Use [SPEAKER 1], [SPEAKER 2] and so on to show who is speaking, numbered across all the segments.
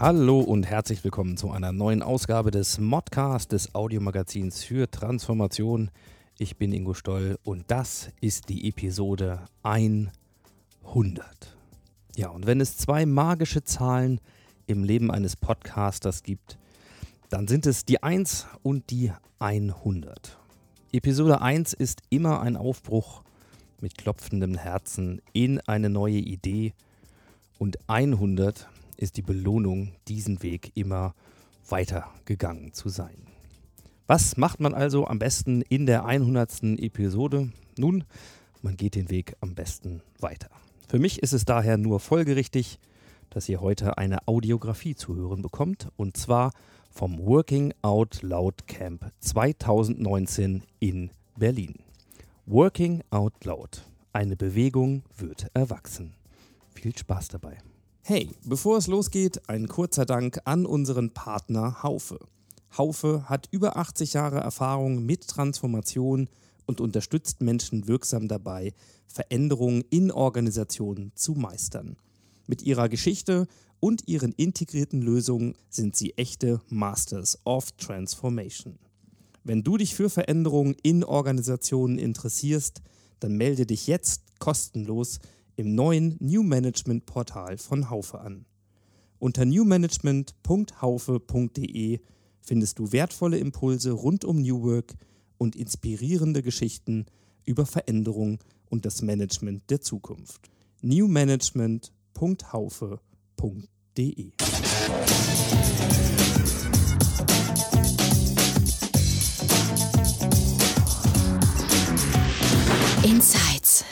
[SPEAKER 1] Hallo und herzlich willkommen zu einer neuen Ausgabe des Modcast des Audiomagazins für Transformation. Ich bin Ingo Stoll und das ist die Episode 100. Ja, und wenn es zwei magische Zahlen im Leben eines Podcasters gibt, dann sind es die 1 und die 100. Episode 1 ist immer ein Aufbruch mit klopfendem Herzen in eine neue Idee und 100 ist die Belohnung, diesen Weg immer weitergegangen zu sein. Was macht man also am besten in der 100. Episode? Nun, man geht den Weg am besten weiter. Für mich ist es daher nur folgerichtig, dass ihr heute eine Audiografie zu hören bekommt und zwar vom Working Out Loud Camp 2019 in Berlin. Working Out Loud. Eine Bewegung wird erwachsen. Viel Spaß dabei. Hey, bevor es losgeht, ein kurzer Dank an unseren Partner Haufe. Haufe hat über 80 Jahre Erfahrung mit Transformation und unterstützt Menschen wirksam dabei, Veränderungen in Organisationen zu meistern. Mit ihrer Geschichte und ihren integrierten Lösungen sind sie echte Masters of Transformation. Wenn du dich für Veränderungen in Organisationen interessierst, dann melde dich jetzt kostenlos im neuen New Management Portal von Haufe an. Unter newmanagement.haufe.de findest du wertvolle Impulse rund um New Work und inspirierende Geschichten über Veränderung und das Management der Zukunft. newmanagement.haufe.de
[SPEAKER 2] Insights.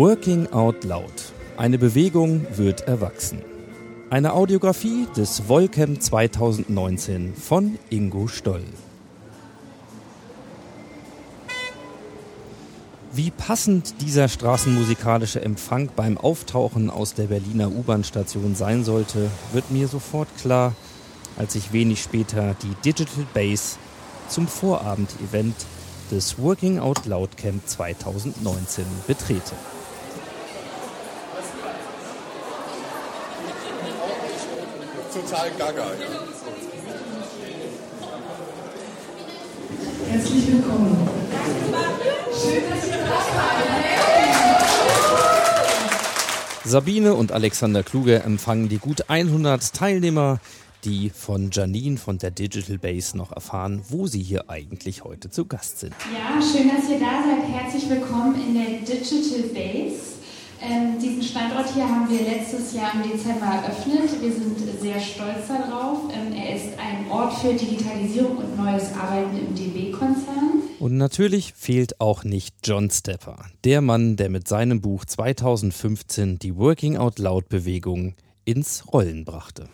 [SPEAKER 1] Working Out Loud. Eine Bewegung wird erwachsen. Eine Audiografie des Volcamp 2019 von Ingo Stoll. Wie passend dieser straßenmusikalische Empfang beim Auftauchen aus der Berliner U-Bahn-Station sein sollte, wird mir sofort klar, als ich wenig später die Digital Base zum Vorabend-Event des Working Out Loud Camp 2019 betrete.
[SPEAKER 3] Total gaga, ja.
[SPEAKER 4] Herzlich willkommen. Schön, dass ihr da seid.
[SPEAKER 1] Sabine und Alexander Kluge empfangen die gut 100 Teilnehmer, die von Janine von der Digital Base noch erfahren, wo sie hier eigentlich heute zu Gast sind.
[SPEAKER 4] Ja, schön, dass ihr da seid. Herzlich willkommen in der Digital Base. Ähm, diesen Standort hier haben wir letztes Jahr im Dezember eröffnet. Wir sind sehr stolz darauf. Ähm, er ist ein Ort für Digitalisierung und neues Arbeiten im DB-Konzern.
[SPEAKER 1] Und natürlich fehlt auch nicht John Stepper, der Mann, der mit seinem Buch 2015 die Working Out Loud Bewegung ins Rollen brachte.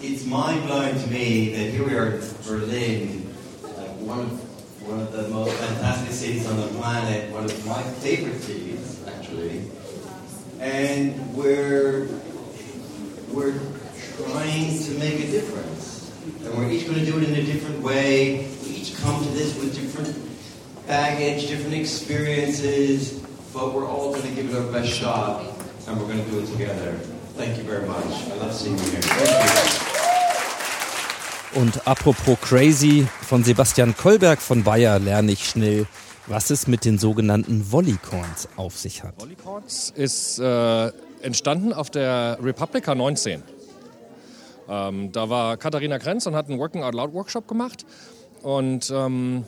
[SPEAKER 5] It's mind blowing to me that here we are in Berlin, like one of, one of the most fantastic cities on the planet, one of my favorite cities, actually. And we're, we're trying to make a difference. And we're each going to do it in a different way. We each come to this with different baggage, different experiences, but we're all going to give it our best shot, and we're going to do it together. Thank you very much. I love seeing you here. Thank you.
[SPEAKER 1] Und apropos crazy, von Sebastian Kolberg von Bayer lerne ich schnell, was es mit den sogenannten Volleycorns auf sich hat.
[SPEAKER 3] Volleycorns ist äh, entstanden auf der Republica 19. Ähm, da war Katharina Krenz und hat einen Working Out Loud Workshop gemacht. Und ähm,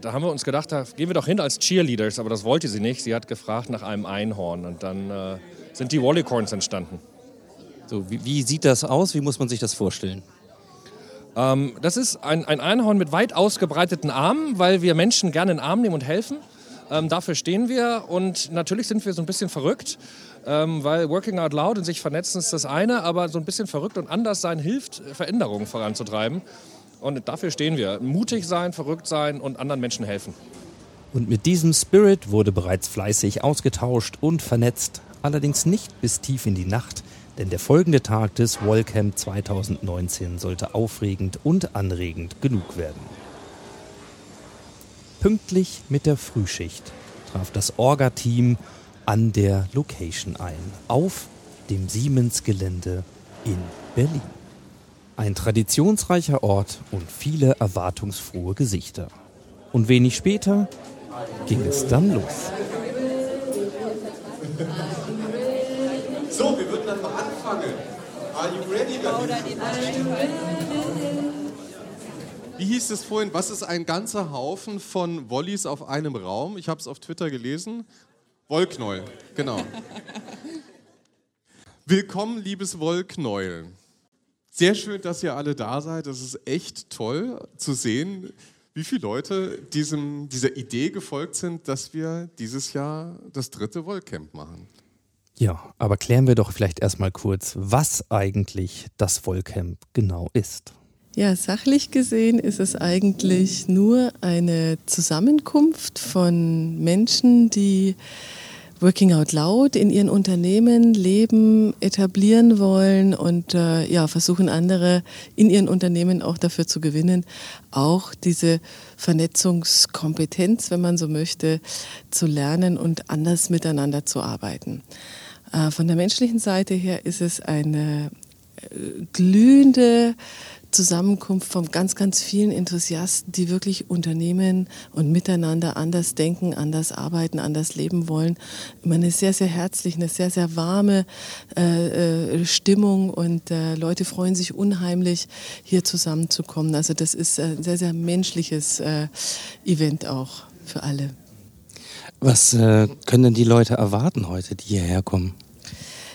[SPEAKER 3] da haben wir uns gedacht, da gehen wir doch hin als Cheerleaders, aber das wollte sie nicht. Sie hat gefragt nach einem Einhorn und dann äh, sind die Volleycorns entstanden.
[SPEAKER 1] So, wie, wie sieht das aus? Wie muss man sich das vorstellen?
[SPEAKER 3] Ähm, das ist ein, ein Einhorn mit weit ausgebreiteten Armen, weil wir Menschen gerne in den Arm nehmen und helfen. Ähm, dafür stehen wir und natürlich sind wir so ein bisschen verrückt, ähm, weil Working Out Loud und sich vernetzen ist das eine, aber so ein bisschen verrückt und anders sein hilft, Veränderungen voranzutreiben. Und dafür stehen wir. Mutig sein, verrückt sein und anderen Menschen helfen.
[SPEAKER 1] Und mit diesem Spirit wurde bereits fleißig ausgetauscht und vernetzt, allerdings nicht bis tief in die Nacht, denn der folgende Tag des Wallcamp 2019 sollte aufregend und anregend genug werden. Pünktlich mit der Frühschicht traf das Orga-Team an der Location ein, auf dem Siemens-Gelände in Berlin. Ein traditionsreicher Ort und viele erwartungsfrohe Gesichter. Und wenig später ging es dann los.
[SPEAKER 6] So, wir würden dann mal anfangen. Are you ready? Wie hieß es vorhin? Was ist ein ganzer Haufen von Wollis auf einem Raum? Ich habe es auf Twitter gelesen. Wollknäuel, genau. Willkommen, liebes Wollknäuel. Sehr schön, dass ihr alle da seid. Das ist echt toll zu sehen, wie viele Leute diesem, dieser Idee gefolgt sind, dass wir dieses Jahr das dritte Wollcamp machen.
[SPEAKER 1] Ja, aber klären wir doch vielleicht erstmal kurz, was eigentlich das Wollcamp genau ist.
[SPEAKER 7] Ja, sachlich gesehen ist es eigentlich nur eine Zusammenkunft von Menschen, die Working Out Loud in ihren Unternehmen leben, etablieren wollen und äh, ja, versuchen andere in ihren Unternehmen auch dafür zu gewinnen, auch diese Vernetzungskompetenz, wenn man so möchte, zu lernen und anders miteinander zu arbeiten. Äh, von der menschlichen Seite her ist es eine äh, glühende Zusammenkunft von ganz, ganz vielen Enthusiasten, die wirklich Unternehmen und miteinander anders denken, anders arbeiten, anders leben wollen. Immer eine sehr, sehr herzliche, eine sehr, sehr warme äh, äh, Stimmung und äh, Leute freuen sich unheimlich, hier zusammenzukommen. Also das ist ein sehr, sehr menschliches äh, Event auch für alle.
[SPEAKER 1] Was äh, können denn die Leute erwarten heute, die hierher kommen?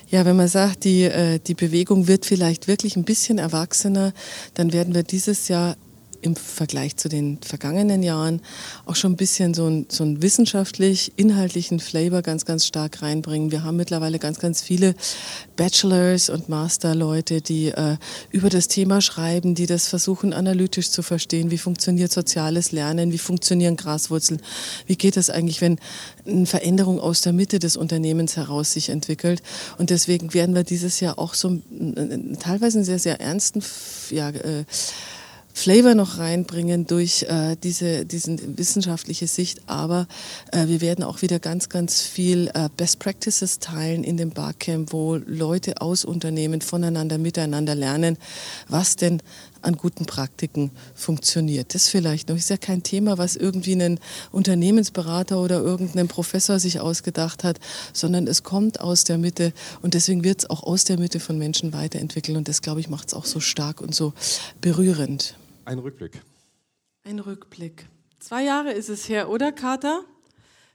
[SPEAKER 7] Ja, wenn man sagt, die, äh, die Bewegung wird vielleicht wirklich ein bisschen erwachsener, dann werden wir dieses Jahr im Vergleich zu den vergangenen Jahren auch schon ein bisschen so einen so einen wissenschaftlich inhaltlichen Flavor ganz, ganz stark reinbringen. Wir haben mittlerweile ganz, ganz viele Bachelors und Masterleute, die äh, über das Thema schreiben, die das versuchen analytisch zu verstehen. Wie funktioniert soziales Lernen? Wie funktionieren Graswurzeln? Wie geht es eigentlich, wenn eine Veränderung aus der Mitte des Unternehmens heraus sich entwickelt? Und deswegen werden wir dieses Jahr auch so teilweise einen sehr, sehr ernsten ja, äh, Flavor noch reinbringen durch äh, diese diesen wissenschaftliche Sicht, aber äh, wir werden auch wieder ganz ganz viel äh, Best Practices teilen in dem Barcamp, wo Leute aus Unternehmen voneinander miteinander lernen, was denn an guten Praktiken funktioniert. Das vielleicht noch ist ja kein Thema, was irgendwie ein Unternehmensberater oder irgendein Professor sich ausgedacht hat, sondern es kommt aus der Mitte und deswegen wird es auch aus der Mitte von Menschen weiterentwickelt und das glaube ich macht es auch so stark und so berührend.
[SPEAKER 6] Ein Rückblick.
[SPEAKER 7] Ein Rückblick. Zwei Jahre ist es her, oder Kater?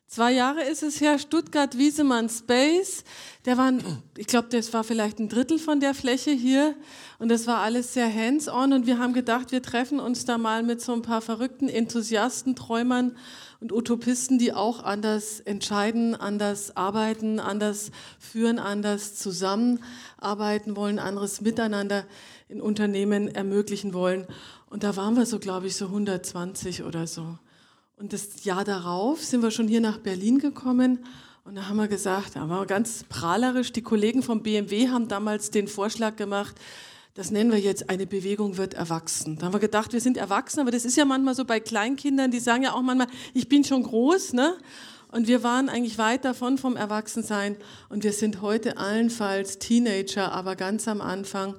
[SPEAKER 7] Zwei Jahre ist es her, Stuttgart Wiesemann Space. Der war, ich glaube, das war vielleicht ein Drittel von der Fläche hier. Und das war alles sehr hands-on. Und wir haben gedacht, wir treffen uns da mal mit so ein paar verrückten Enthusiasten, Träumern und Utopisten, die auch anders entscheiden, anders arbeiten, anders führen, anders zusammenarbeiten wollen, anderes Miteinander in Unternehmen ermöglichen wollen. Und da waren wir so, glaube ich, so 120 oder so. Und das Jahr darauf sind wir schon hier nach Berlin gekommen und da haben wir gesagt, da waren wir ganz prahlerisch, die Kollegen vom BMW haben damals den Vorschlag gemacht, das nennen wir jetzt, eine Bewegung wird erwachsen. Da haben wir gedacht, wir sind erwachsen, aber das ist ja manchmal so bei Kleinkindern, die sagen ja auch manchmal, ich bin schon groß, ne? Und wir waren eigentlich weit davon vom Erwachsensein und wir sind heute allenfalls Teenager, aber ganz am Anfang.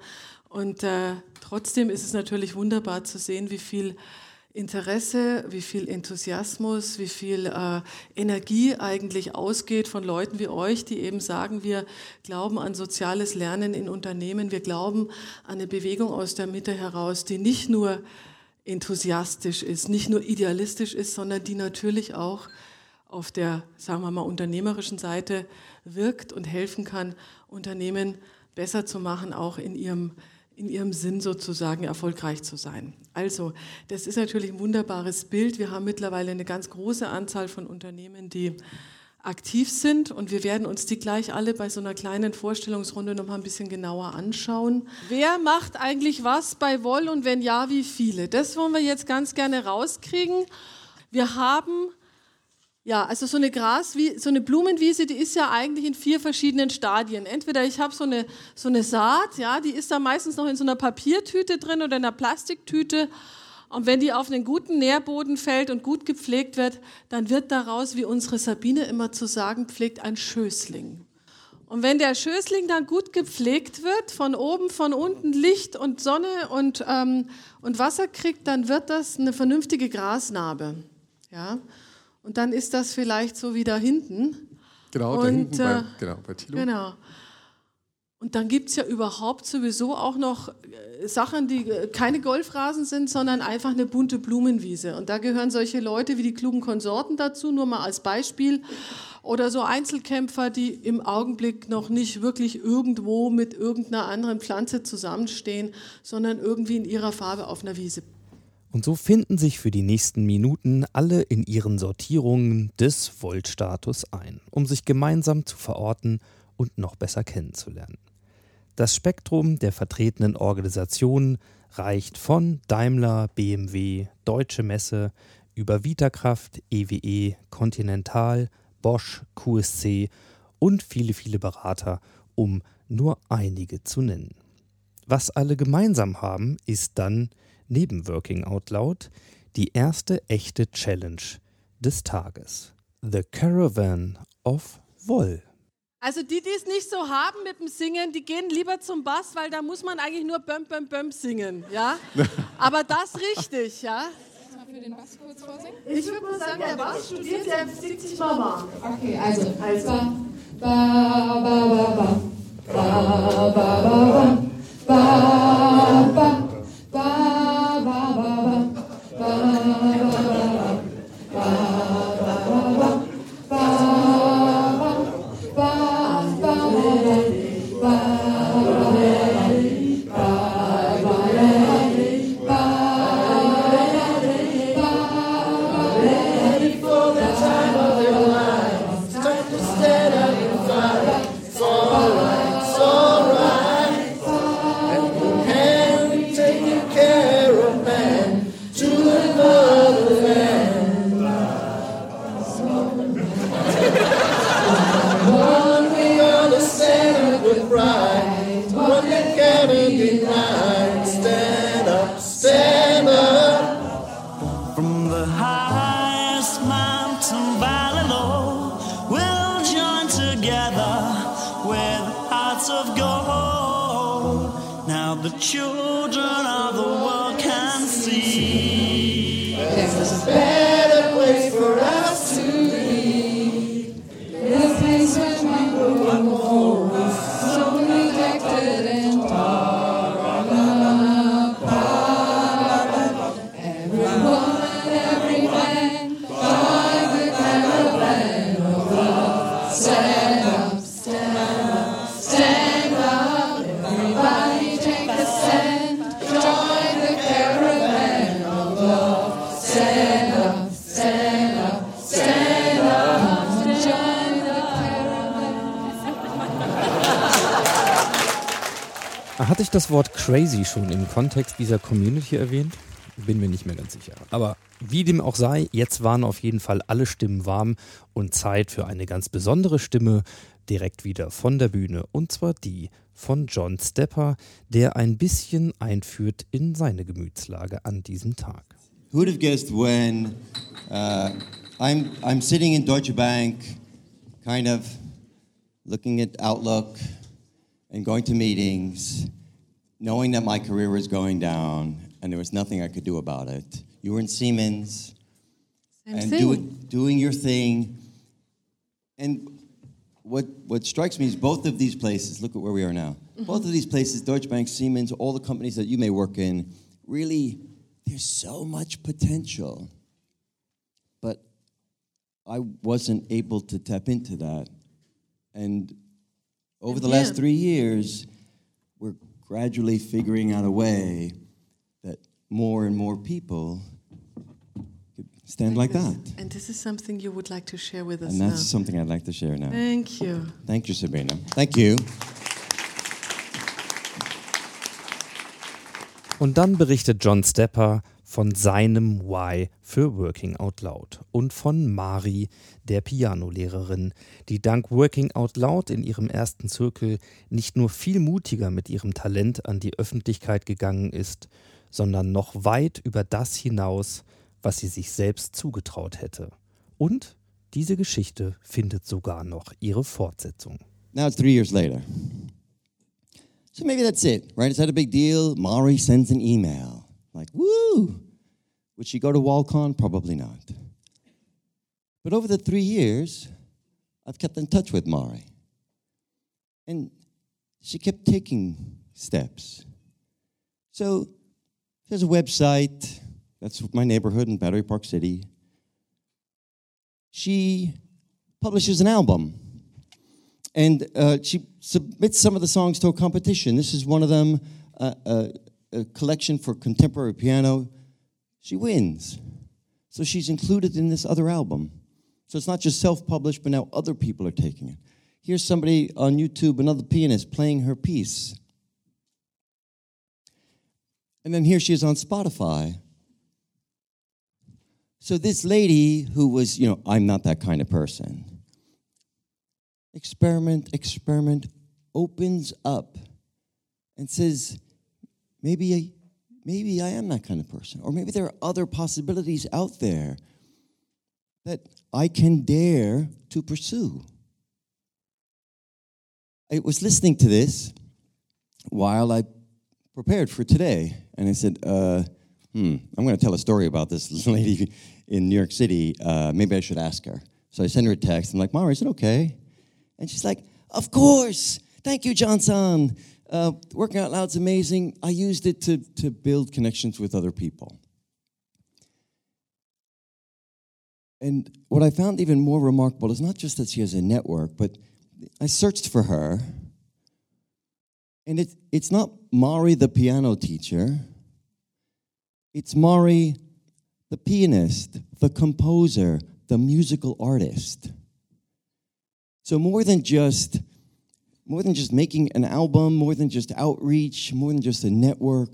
[SPEAKER 7] Und äh, trotzdem ist es natürlich wunderbar zu sehen, wie viel Interesse, wie viel Enthusiasmus, wie viel äh, Energie eigentlich ausgeht von Leuten wie euch, die eben sagen, wir glauben an soziales Lernen in Unternehmen, wir glauben an eine Bewegung aus der Mitte heraus, die nicht nur enthusiastisch ist, nicht nur idealistisch ist, sondern die natürlich auch auf der, sagen wir mal, unternehmerischen Seite wirkt und helfen kann, Unternehmen besser zu machen, auch in ihrem in ihrem Sinn sozusagen erfolgreich zu sein. Also, das ist natürlich ein wunderbares Bild. Wir haben mittlerweile eine ganz große Anzahl von Unternehmen, die aktiv sind und wir werden uns die gleich alle bei so einer kleinen Vorstellungsrunde noch mal ein bisschen genauer anschauen. Wer macht eigentlich was bei Woll und wenn ja, wie viele? Das wollen wir jetzt ganz gerne rauskriegen. Wir haben ja, also so eine Gras, so eine Blumenwiese, die ist ja eigentlich in vier verschiedenen Stadien. Entweder ich habe so eine, so eine Saat, ja, die ist da meistens noch in so einer Papiertüte drin oder in einer Plastiktüte. Und wenn die auf einen guten Nährboden fällt und gut gepflegt wird, dann wird daraus, wie unsere Sabine immer zu sagen pflegt, ein Schößling. Und wenn der Schößling dann gut gepflegt wird, von oben, von unten Licht und Sonne und, ähm, und Wasser kriegt, dann wird das eine vernünftige Grasnarbe. Ja? Und dann ist das vielleicht so wie da hinten.
[SPEAKER 6] Genau,
[SPEAKER 7] und,
[SPEAKER 6] da hinten bei,
[SPEAKER 7] äh,
[SPEAKER 6] genau, bei Thilo.
[SPEAKER 7] Genau. Und dann gibt es ja überhaupt sowieso auch noch äh, Sachen, die äh, keine Golfrasen sind, sondern einfach eine bunte Blumenwiese. Und da gehören solche Leute wie die klugen Konsorten dazu, nur mal als Beispiel. Oder so Einzelkämpfer, die im Augenblick noch nicht wirklich irgendwo mit irgendeiner anderen Pflanze zusammenstehen, sondern irgendwie in ihrer Farbe auf einer Wiese
[SPEAKER 1] und so finden sich für die nächsten Minuten alle in ihren Sortierungen des Volt-Status ein, um sich gemeinsam zu verorten und noch besser kennenzulernen. Das Spektrum der vertretenen Organisationen reicht von Daimler, BMW, Deutsche Messe über Vitakraft, EWE, Continental, Bosch, QSC und viele, viele Berater, um nur einige zu nennen. Was alle gemeinsam haben, ist dann neben Working Out Loud die erste echte Challenge des Tages. The Caravan of Woll.
[SPEAKER 7] Also die, die es nicht so haben mit dem Singen, die gehen lieber zum Bass, weil da muss man eigentlich nur Böm, Böm, Böm singen, ja? Aber das richtig, ja?
[SPEAKER 4] Für den Bass kurz vorsingen?
[SPEAKER 7] Ich würde mal sagen, der Bass studiert, der singt sich mal warm.
[SPEAKER 4] Okay, also.
[SPEAKER 7] Also.
[SPEAKER 4] Ba, ba, ba. Ba, ba, ba, ba. Ba,
[SPEAKER 1] crazy schon im Kontext dieser Community erwähnt? Bin mir nicht mehr ganz sicher. Aber wie dem auch sei, jetzt waren auf jeden Fall alle Stimmen warm und Zeit für eine ganz besondere Stimme direkt wieder von der Bühne. Und zwar die von John Stepper, der ein bisschen einführt in seine Gemütslage an diesem Tag.
[SPEAKER 5] Who would have guessed when uh, I'm, I'm sitting in Deutsche Bank, kind of looking at Outlook and going to meetings, knowing that my career was going down and there was nothing I could do about it. You were in Siemens
[SPEAKER 7] Same
[SPEAKER 5] and
[SPEAKER 7] thing.
[SPEAKER 5] doing, doing your thing. And what, what strikes me is both of these places, look at where we are now. Mm-hmm. Both of these places, Deutsche Bank, Siemens, all the companies that you may work in, really, there's so much potential. But I wasn't able to tap into that. And over the last three years, we're gradually figuring out a way that more and more people could stand like that.
[SPEAKER 7] And this is something you would like to share with us
[SPEAKER 5] And
[SPEAKER 7] now.
[SPEAKER 5] that's something I'd like to share now.
[SPEAKER 7] Thank you.
[SPEAKER 5] Thank you, Sabrina. Thank you.
[SPEAKER 1] Und dann berichtet John Stepper von seinem Why für Working Out Loud und von Mari, der Pianolehrerin, die dank Working Out Loud in ihrem ersten Zirkel nicht nur viel mutiger mit ihrem Talent an die Öffentlichkeit gegangen ist, sondern noch weit über das hinaus, was sie sich selbst zugetraut hätte. Und diese Geschichte findet sogar noch ihre Fortsetzung.
[SPEAKER 5] Now it's three years later. So maybe that's it, right? Is that a big deal? Mari sends an email. Like, woo! Would she go to Walcon? Probably not. But over the three years, I've kept in touch with Mari. And she kept taking steps. So there's a website. That's my neighborhood in Battery Park City. She publishes an album and uh, she submits some of the songs to a competition. This is one of them, uh, uh, a collection for contemporary piano. She wins. So she's included in this other album. So it's not just self published, but now other people are taking it. Here's somebody on YouTube, another pianist, playing her piece. And then here she is on Spotify. So this lady who was, you know, I'm not that kind of person experiment, experiment, opens up and says, maybe maybe I am that kind of person. Or maybe there are other possibilities out there that I can dare to pursue. I was listening to this while I prepared for today, and I said, uh, hmm, I'm going to tell a story about this lady in New York City. Uh, maybe I should ask her. So I send her a text. I'm like, Mara, is it okay? And she's like, Of course. Thank you, Johnson. Uh, working out loud's amazing. I used it to, to build connections with other people. And what I found even more remarkable is not just that she has a network, but I searched for her. And it, it's not Mari, the piano teacher, it's Mari, the pianist, the composer, the musical artist. So more than just more than just making an album, more than just outreach, more than just a network,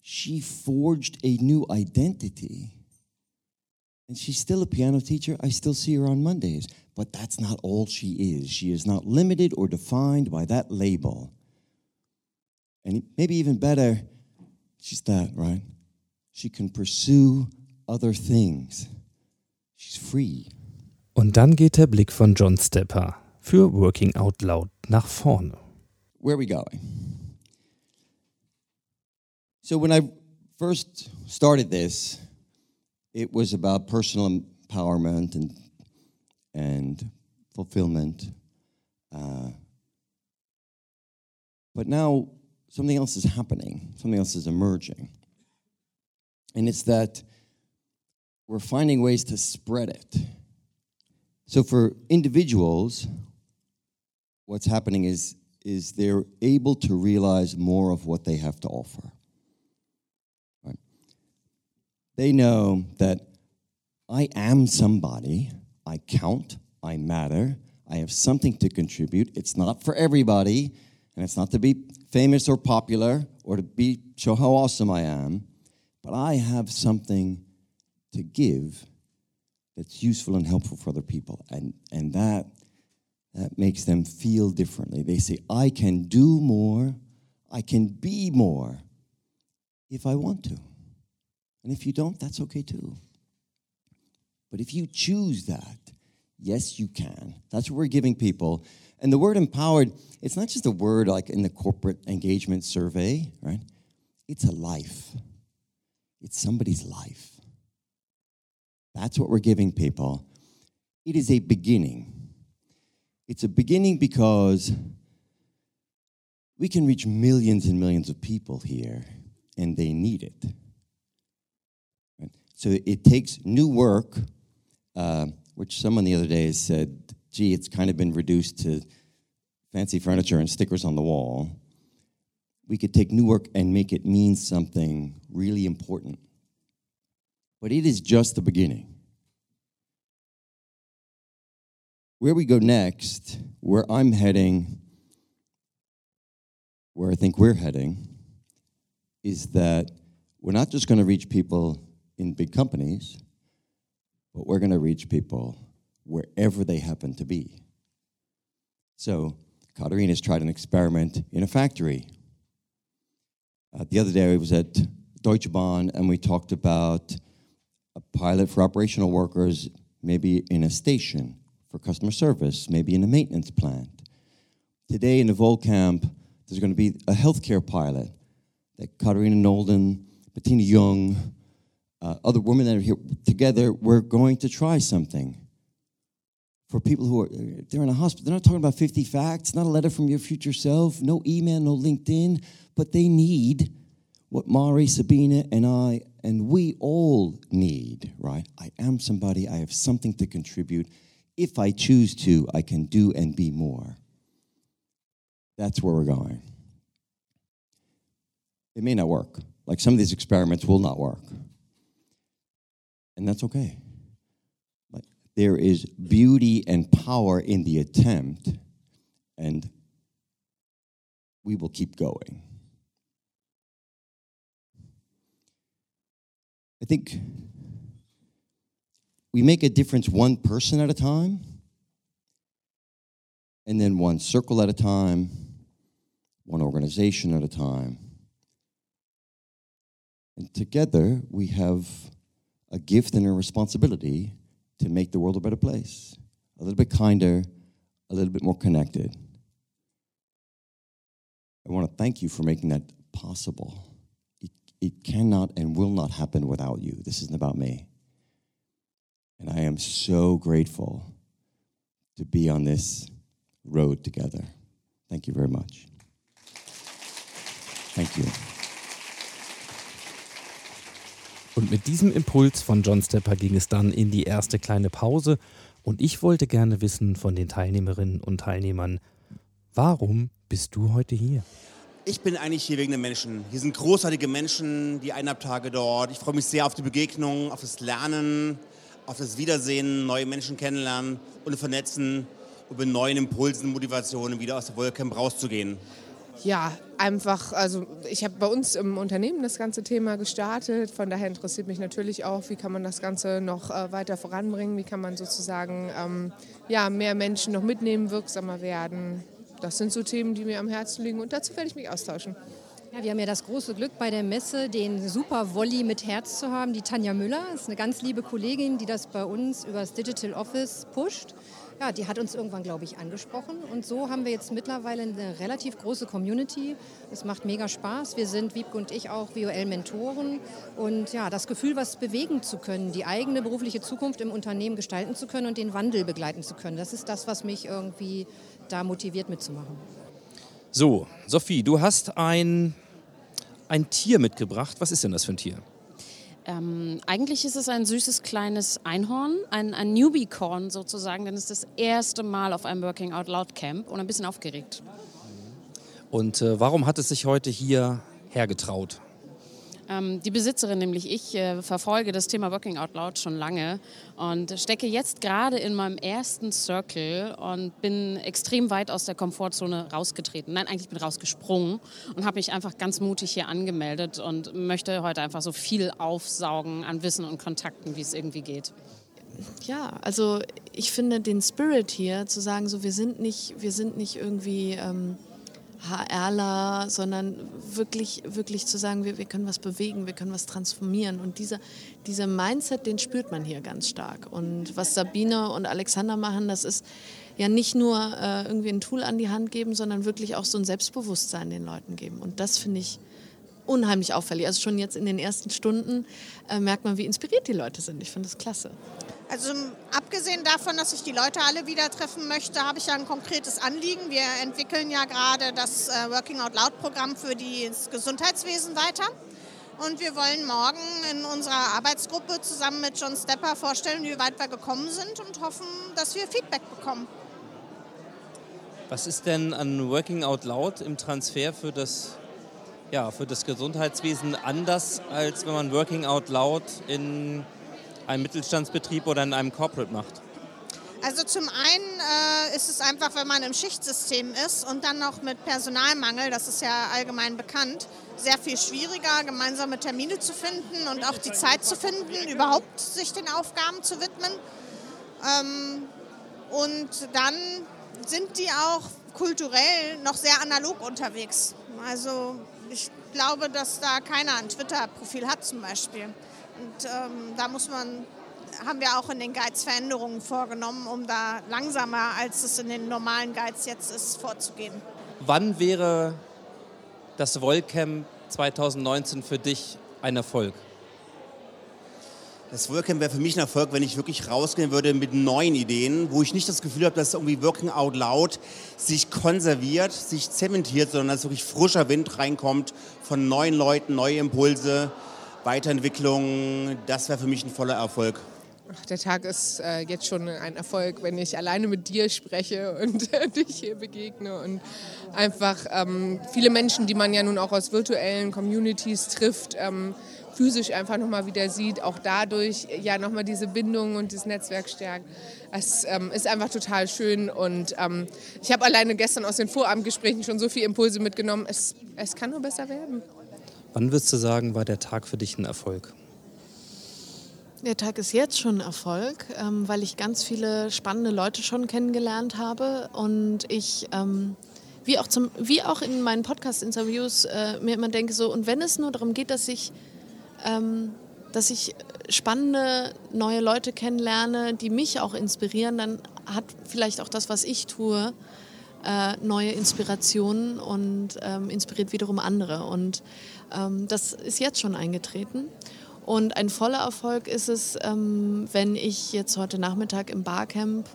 [SPEAKER 5] she forged a new identity. And she's still a piano teacher. I still see her on Mondays. But that's not all she is. She is not limited or defined by that label. And maybe even better, she's that, right? She can pursue other things. She's free.
[SPEAKER 1] Und dann geht der Blick von John Stepper für Working Out Loud nach vorne.
[SPEAKER 5] Where are we going? So, when I first started this, it was about personal empowerment and, and fulfillment. Uh, but now something else is happening, something else is emerging. And it's that we're finding ways to spread it. So, for individuals, what's happening is, is they're able to realize more of what they have to offer. Right? They know that I am somebody, I count, I matter, I have something to contribute. It's not for everybody, and it's not to be famous or popular or to be show how awesome I am, but I have something to give that's useful and helpful for other people. And, and that, that makes them feel differently. They say, I can do more, I can be more if I want to. And if you don't, that's okay too. But if you choose that, yes, you can. That's what we're giving people. And the word empowered, it's not just a word like in the corporate engagement survey, right? It's a life, it's somebody's life. That's what we're giving people. It is a beginning. It's a beginning because we can reach millions and millions of people here, and they need it. So it takes new work, uh, which someone the other day said, gee, it's kind of been reduced to fancy furniture and stickers on the wall. we could take new work and make it mean something really important. But it is just the beginning. Where we go next, where I'm heading, where I think we're heading, is that we're not just going to reach people in big companies, but we're going to reach people wherever they happen to be. So, Katarina's tried an experiment in a factory. Uh, the other day, I was at Deutsche Bahn and we talked about a pilot for operational workers, maybe in a station for customer service, maybe in a maintenance plant. Today in the Volcamp, there's going to be a healthcare pilot that Katarina Nolden, Bettina Young, uh, other women that are here together, we're going to try something for people who are they're in a hospital. They're not talking about 50 facts, not a letter from your future self, no email, no LinkedIn, but they need what Mari, Sabina, and I, and we all need, right? I am somebody, I have something to contribute. If I choose to, I can do and be more. That's where we're going. It may not work. Like some of these experiments will not work. And that's okay. Like there is beauty and power in the attempt, and we will keep going. I think we make a difference one person at a time, and then one circle at a time, one organization at a time. And together we have a gift and a responsibility to make the world a better place, a little bit kinder, a little bit more connected. I want to thank you for making that possible. It, it cannot and will not happen without you. This isn't about me. And I am so grateful to be on this road together. Thank you very much. Thank you.
[SPEAKER 1] Und mit diesem Impuls von John Stepper ging es dann in die erste kleine Pause. Und ich wollte gerne wissen von den Teilnehmerinnen und Teilnehmern, warum bist du heute hier?
[SPEAKER 8] Ich bin eigentlich hier wegen den Menschen. Hier sind großartige Menschen, die eineinhalb Tage dort. Ich freue mich sehr auf die Begegnung, auf das Lernen, auf das Wiedersehen, neue Menschen kennenlernen und vernetzen, um mit neuen Impulsen, Motivationen wieder aus der Wolcamp rauszugehen.
[SPEAKER 9] Ja, einfach, also ich habe bei uns im Unternehmen das ganze Thema gestartet. Von daher interessiert mich natürlich auch, wie kann man das Ganze noch äh, weiter voranbringen, wie kann man sozusagen ähm, ja, mehr Menschen noch mitnehmen, wirksamer werden. Das sind so Themen, die mir am Herzen liegen und dazu werde ich mich austauschen.
[SPEAKER 10] Ja, wir haben ja das große Glück bei der Messe, den super Volley mit Herz zu haben. Die Tanja Müller ist eine ganz liebe Kollegin, die das bei uns über das Digital Office pusht. Ja, die hat uns irgendwann, glaube ich, angesprochen. Und so haben wir jetzt mittlerweile eine relativ große Community. Es macht mega Spaß. Wir sind, Wiebke und ich, auch VOL-Mentoren. Und ja, das Gefühl, was bewegen zu können, die eigene berufliche Zukunft im Unternehmen gestalten zu können und den Wandel begleiten zu können, das ist das, was mich irgendwie da motiviert mitzumachen.
[SPEAKER 1] So, Sophie, du hast ein, ein Tier mitgebracht. Was ist denn das für ein Tier?
[SPEAKER 11] Ähm, eigentlich ist es ein süßes kleines Einhorn, ein, ein Newbie-Korn sozusagen, denn es ist das erste Mal auf einem Working Out Loud Camp und ein bisschen aufgeregt.
[SPEAKER 1] Und äh, warum hat es sich heute hier hergetraut?
[SPEAKER 11] Ähm, die Besitzerin, nämlich ich, äh, verfolge das Thema Working Out Loud schon lange und stecke jetzt gerade in meinem ersten Circle und bin extrem weit aus der Komfortzone rausgetreten. Nein, eigentlich bin rausgesprungen und habe mich einfach ganz mutig hier angemeldet und möchte heute einfach so viel aufsaugen an Wissen und Kontakten, wie es irgendwie geht.
[SPEAKER 12] Ja, also ich finde den Spirit hier zu sagen, so wir sind nicht, wir sind nicht irgendwie ähm, HRler, sondern wirklich, wirklich zu sagen, wir, wir können was bewegen, wir können was transformieren. Und dieser, dieser Mindset, den spürt man hier ganz stark. Und was Sabine und Alexander machen, das ist ja nicht nur äh, irgendwie ein Tool an die Hand geben, sondern wirklich auch so ein Selbstbewusstsein den Leuten geben. Und das finde ich unheimlich auffällig. Also schon jetzt in den ersten Stunden äh, merkt man, wie inspiriert die Leute sind. Ich finde das klasse.
[SPEAKER 13] Also abgesehen davon, dass ich die Leute alle wieder treffen möchte, habe ich ja ein konkretes Anliegen. Wir entwickeln ja gerade das äh, Working Out Loud Programm für das Gesundheitswesen weiter. Und wir wollen morgen in unserer Arbeitsgruppe zusammen mit John Stepper vorstellen, wie weit wir gekommen sind und hoffen, dass wir Feedback bekommen.
[SPEAKER 1] Was ist denn an Working Out Loud im Transfer für das ja, für das Gesundheitswesen anders, als wenn man Working Out Loud in einem Mittelstandsbetrieb oder in einem Corporate macht?
[SPEAKER 13] Also zum einen äh, ist es einfach, wenn man im Schichtsystem ist und dann noch mit Personalmangel, das ist ja allgemein bekannt, sehr viel schwieriger, gemeinsame Termine zu finden und auch die Zeit zu finden, überhaupt sich den Aufgaben zu widmen. Ähm, und dann sind die auch kulturell noch sehr analog unterwegs. Also ich glaube, dass da keiner ein Twitter-Profil hat zum Beispiel. Und ähm, da muss man haben wir auch in den Guides Veränderungen vorgenommen, um da langsamer, als es in den normalen Guides jetzt ist, vorzugehen.
[SPEAKER 1] Wann wäre das Wollcamp 2019 für dich ein Erfolg?
[SPEAKER 8] Das Workcamp wäre für mich ein Erfolg, wenn ich wirklich rausgehen würde mit neuen Ideen, wo ich nicht das Gefühl habe, dass irgendwie Working Out Loud sich konserviert, sich zementiert, sondern dass wirklich frischer Wind reinkommt von neuen Leuten, neue Impulse, Weiterentwicklung. Das wäre für mich ein voller Erfolg.
[SPEAKER 9] Ach, der Tag ist äh, jetzt schon ein Erfolg, wenn ich alleine mit dir spreche und äh, dich hier begegne und einfach ähm, viele Menschen, die man ja nun auch aus virtuellen Communities trifft, ähm, physisch einfach nochmal wieder sieht, auch dadurch ja nochmal diese Bindung und das Netzwerk stärkt. Es ähm, ist einfach total schön und ähm, ich habe alleine gestern aus den Vorabendgesprächen schon so viele Impulse mitgenommen. Es, es kann nur besser werden.
[SPEAKER 1] Wann würdest du sagen, war der Tag für dich ein Erfolg?
[SPEAKER 12] Der Tag ist jetzt schon ein Erfolg, ähm, weil ich ganz viele spannende Leute schon kennengelernt habe und ich, ähm, wie, auch zum, wie auch in meinen Podcast-Interviews, äh, mir immer denke, so, und wenn es nur darum geht, dass ich, ähm, dass ich spannende neue Leute kennenlerne, die mich auch inspirieren, dann hat vielleicht auch das, was ich tue, äh, neue Inspirationen und ähm, inspiriert wiederum andere. Und ähm, das ist jetzt schon eingetreten. Und ein voller Erfolg ist es, ähm, wenn ich jetzt heute Nachmittag im Barcamp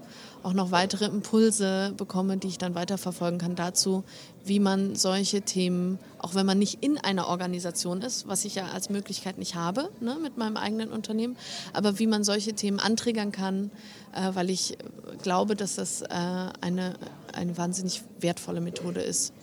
[SPEAKER 12] auch noch weitere Impulse bekomme, die ich dann weiterverfolgen kann dazu, wie man solche Themen, auch wenn man nicht in einer Organisation ist, was ich ja als Möglichkeit nicht habe ne, mit meinem eigenen Unternehmen, aber wie man solche Themen antriggern kann, äh, weil ich glaube, dass das äh, eine, eine wahnsinnig wertvolle Methode ist.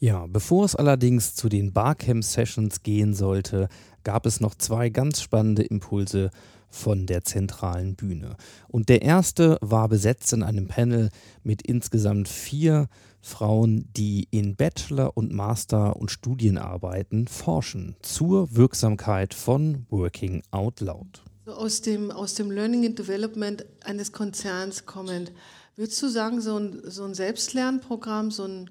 [SPEAKER 1] Ja, bevor es allerdings zu den Barcamp-Sessions gehen sollte, gab es noch zwei ganz spannende Impulse von der zentralen Bühne. Und der erste war besetzt in einem Panel mit insgesamt vier Frauen, die in Bachelor- und Master- und Studienarbeiten forschen zur Wirksamkeit von Working Out Loud.
[SPEAKER 7] Aus dem, aus dem Learning and Development eines Konzerns kommend, würdest du sagen, so ein, so ein Selbstlernprogramm, so ein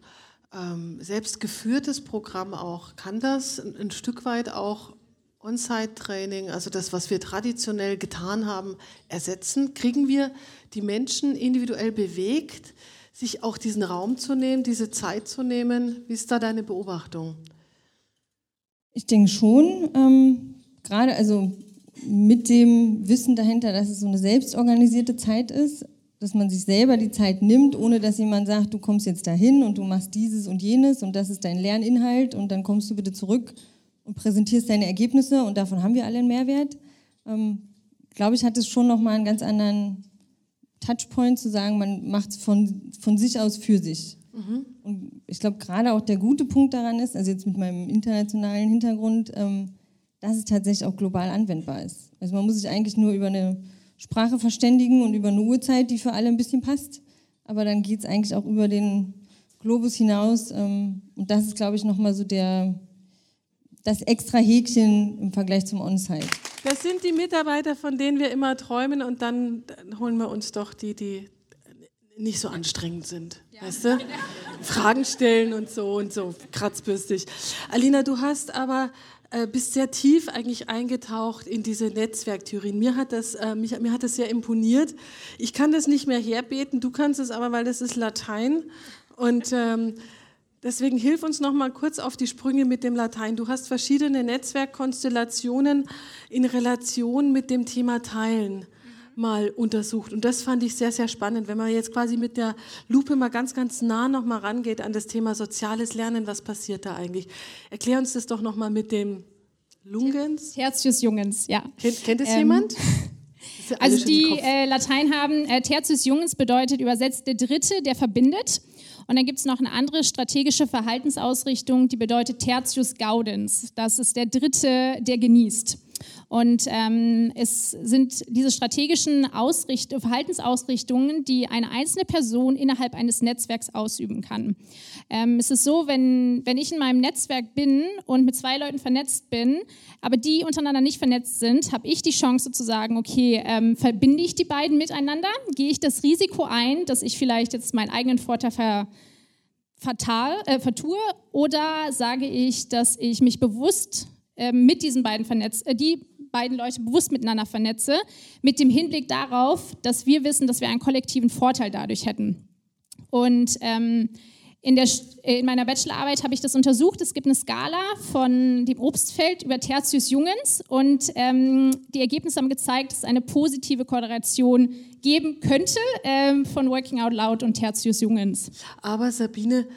[SPEAKER 7] ähm, selbstgeführtes Programm auch, kann das ein, ein Stück weit auch On-Site-Training, also das, was wir traditionell getan haben, ersetzen? Kriegen wir die Menschen individuell bewegt, sich auch diesen Raum zu nehmen, diese Zeit zu nehmen? Wie ist da deine Beobachtung?
[SPEAKER 14] Ich denke schon, ähm, gerade also mit dem Wissen dahinter, dass es so eine selbstorganisierte Zeit ist, dass man sich selber die Zeit nimmt, ohne dass jemand sagt, du kommst jetzt dahin und du machst dieses und jenes und das ist dein Lerninhalt und dann kommst du bitte zurück und präsentierst deine Ergebnisse und davon haben wir alle einen Mehrwert. Ähm, glaube ich, hat es schon nochmal einen ganz anderen Touchpoint zu sagen, man macht es von, von sich aus für sich. Mhm. Und ich glaube, gerade auch der gute Punkt daran ist, also jetzt mit meinem internationalen Hintergrund, ähm, dass es tatsächlich auch global anwendbar ist. Also man muss sich eigentlich nur über eine Sprache verständigen und über eine Uhrzeit, die für alle ein bisschen passt. Aber dann geht es eigentlich auch über den Globus hinaus. Ähm, und das ist, glaube ich, nochmal so der, das extra Häkchen im Vergleich zum On-Site.
[SPEAKER 7] Das sind die Mitarbeiter, von denen wir immer träumen und dann holen wir uns doch die, die nicht so anstrengend sind. Ja. Weißt du? Fragen stellen und so und so, kratzbürstig. Alina, du hast aber äh, bist sehr tief eigentlich eingetaucht in diese Netzwerktheorien. Mir hat, das, äh, mich, mir hat das sehr imponiert. Ich kann das nicht mehr herbeten, du kannst es aber, weil das ist Latein. Und ähm, Deswegen hilf uns noch mal kurz auf die Sprünge mit dem Latein. Du hast verschiedene Netzwerkkonstellationen in Relation mit dem Thema Teilen mal untersucht. Und das fand ich sehr, sehr spannend, wenn man jetzt quasi mit der Lupe mal ganz, ganz nah noch mal rangeht an das Thema soziales Lernen. Was passiert da eigentlich? Erklär uns das doch noch mal mit dem Lungens.
[SPEAKER 15] Tertius Jungens, ja.
[SPEAKER 7] Kennt, kennt es ähm, jemand?
[SPEAKER 15] Also die äh, Latein haben, äh, Tertius Jungens bedeutet übersetzt der Dritte, der verbindet. Und dann gibt es noch eine andere strategische Verhaltensausrichtung, die bedeutet Tertius Gaudens. Das ist der dritte, der genießt. Und ähm, es sind diese strategischen Ausricht Verhaltensausrichtungen, die eine einzelne Person innerhalb eines Netzwerks ausüben kann. Ähm, es ist so, wenn, wenn ich in meinem Netzwerk bin und mit zwei Leuten vernetzt bin, aber die untereinander nicht vernetzt sind, habe ich die Chance zu sagen, okay, ähm, verbinde ich die beiden miteinander? Gehe ich das Risiko ein, dass ich vielleicht jetzt meinen eigenen Vorteil ver fatal, äh, vertue oder sage ich, dass ich mich bewusst äh, mit diesen beiden vernetze, äh, die beiden Leute bewusst miteinander vernetze, mit dem Hinblick darauf, dass wir wissen, dass wir einen kollektiven Vorteil dadurch hätten. Und ähm, in, der, in, meiner Bachelorarbeit habe ich das untersucht. Es gibt eine Skala von dem Obstfeld über Tertius Jungens und ähm, die Ergebnisse haben gezeigt, dass es eine positive Korrelation geben könnte ähm, von Working Out Loud und Tertius Jungens.
[SPEAKER 7] Aber Sabine,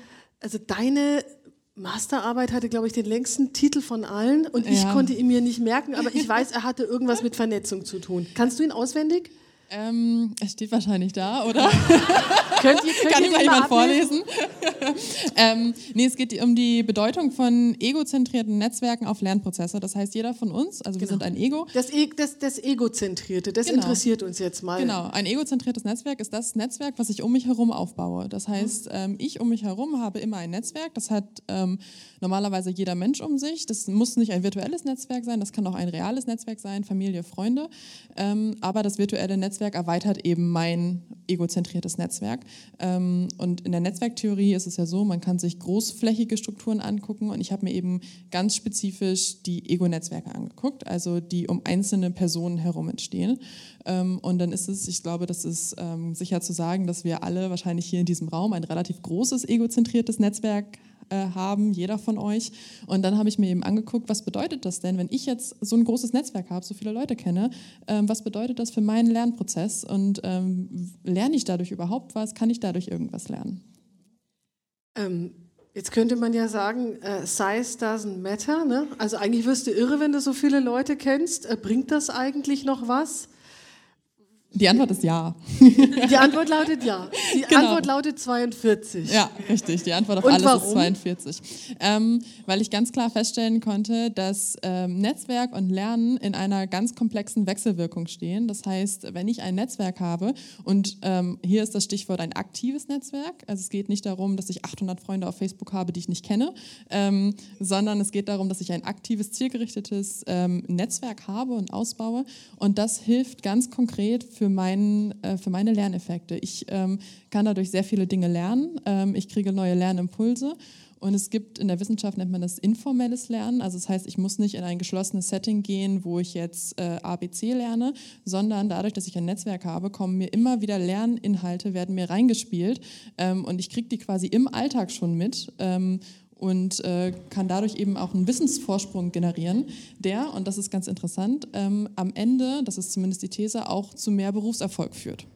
[SPEAKER 7] also deine Masterarbeit hatte, glaube ich, den längsten Titel von allen und ich konnte ihn mir nicht merken, aber ich weiß, er hatte irgendwas mit Vernetzung zu tun. Kannst du ihn auswendig?
[SPEAKER 16] Ähm, es steht wahrscheinlich da, oder?
[SPEAKER 7] könnt ihr, könnt
[SPEAKER 16] Kann
[SPEAKER 7] ihr
[SPEAKER 16] ich mal jemand vorlesen? ähm, nee, es geht um die Bedeutung von egozentrierten Netzwerken auf Lernprozesse. Das heißt, jeder von uns, also wir sind ein Ego.
[SPEAKER 7] Das, e das, das Egozentrierte, das
[SPEAKER 16] Genau.
[SPEAKER 7] interessiert uns jetzt mal.
[SPEAKER 16] Genau, ein egozentriertes Netzwerk ist das Netzwerk, was ich um mich herum aufbaue. Das heißt, ähm, ich um mich herum habe immer ein Netzwerk. Das hat ähm, normalerweise jeder Mensch um sich. Das muss nicht ein virtuelles Netzwerk sein, das kann auch ein reales Netzwerk sein, Familie, Freunde. Ähm, aber das virtuelle Netzwerk erweitert eben mein egozentriertes Netzwerk. Ähm, und in der Netzwerktheorie ist es ja so, man kann sich großflächige Strukturen angucken und ich habe mir eben ganz spezifisch die Ego-Netzwerke angeguckt, also die um einzelne Personen herum entstehen. Ähm, und dann ist es, ich glaube, das ist ähm, sicher zu sagen, dass wir alle wahrscheinlich hier in diesem Raum ein relativ großes egozentriertes Netzwerk äh, haben, jeder von euch. Und dann habe ich mir eben angeguckt, was bedeutet das denn, wenn ich jetzt so ein großes Netzwerk habe, so viele Leute kenne, ähm, was bedeutet das für meinen Lernprozess und ähm, lerne ich dadurch überhaupt was, kann ich dadurch irgendwas lernen?
[SPEAKER 7] Ähm, jetzt könnte man ja sagen, äh, Size doesn't matter. Ne? Also eigentlich wirst du irre, wenn du so viele Leute kennst. Äh, bringt das eigentlich noch was?
[SPEAKER 16] Die Antwort ist ja.
[SPEAKER 7] Die Antwort lautet ja. Die
[SPEAKER 16] Genau.
[SPEAKER 7] Antwort lautet 42.
[SPEAKER 16] Ja, richtig. Die Antwort auf
[SPEAKER 7] Und
[SPEAKER 16] alles
[SPEAKER 7] warum?
[SPEAKER 16] ist 42. Ähm, weil ich ganz klar feststellen konnte, dass ähm, Netzwerk und Lernen in einer ganz komplexen Wechselwirkung stehen. Das heißt, wenn ich ein Netzwerk habe, und ähm, hier ist das Stichwort ein aktives Netzwerk, also es geht nicht darum, dass ich 800 Freunde auf Facebook habe, die ich nicht kenne, ähm, sondern es geht darum, dass ich ein aktives, zielgerichtetes ähm, Netzwerk habe und ausbaue. Und das hilft ganz konkret für, meinen, äh, für meine Lerneffekte. Ich ähm, kann dadurch sehr viele Dinge lernen. Ähm, ich kriege neue Lernimpulse. Und es gibt in der Wissenschaft nennt man das informelles Lernen. Also das heißt, ich muss nicht in ein geschlossenes Setting gehen, wo ich jetzt äh, ABC lerne, sondern dadurch, dass ich ein Netzwerk habe, kommen mir immer wieder Lerninhalte, werden mir reingespielt ähm, und ich kriege die quasi im Alltag schon mit. Ähm, und äh, kann dadurch eben auch einen Wissensvorsprung generieren, der, und das ist ganz interessant, ähm, am Ende, das ist zumindest die These, auch zu mehr Berufserfolg führt.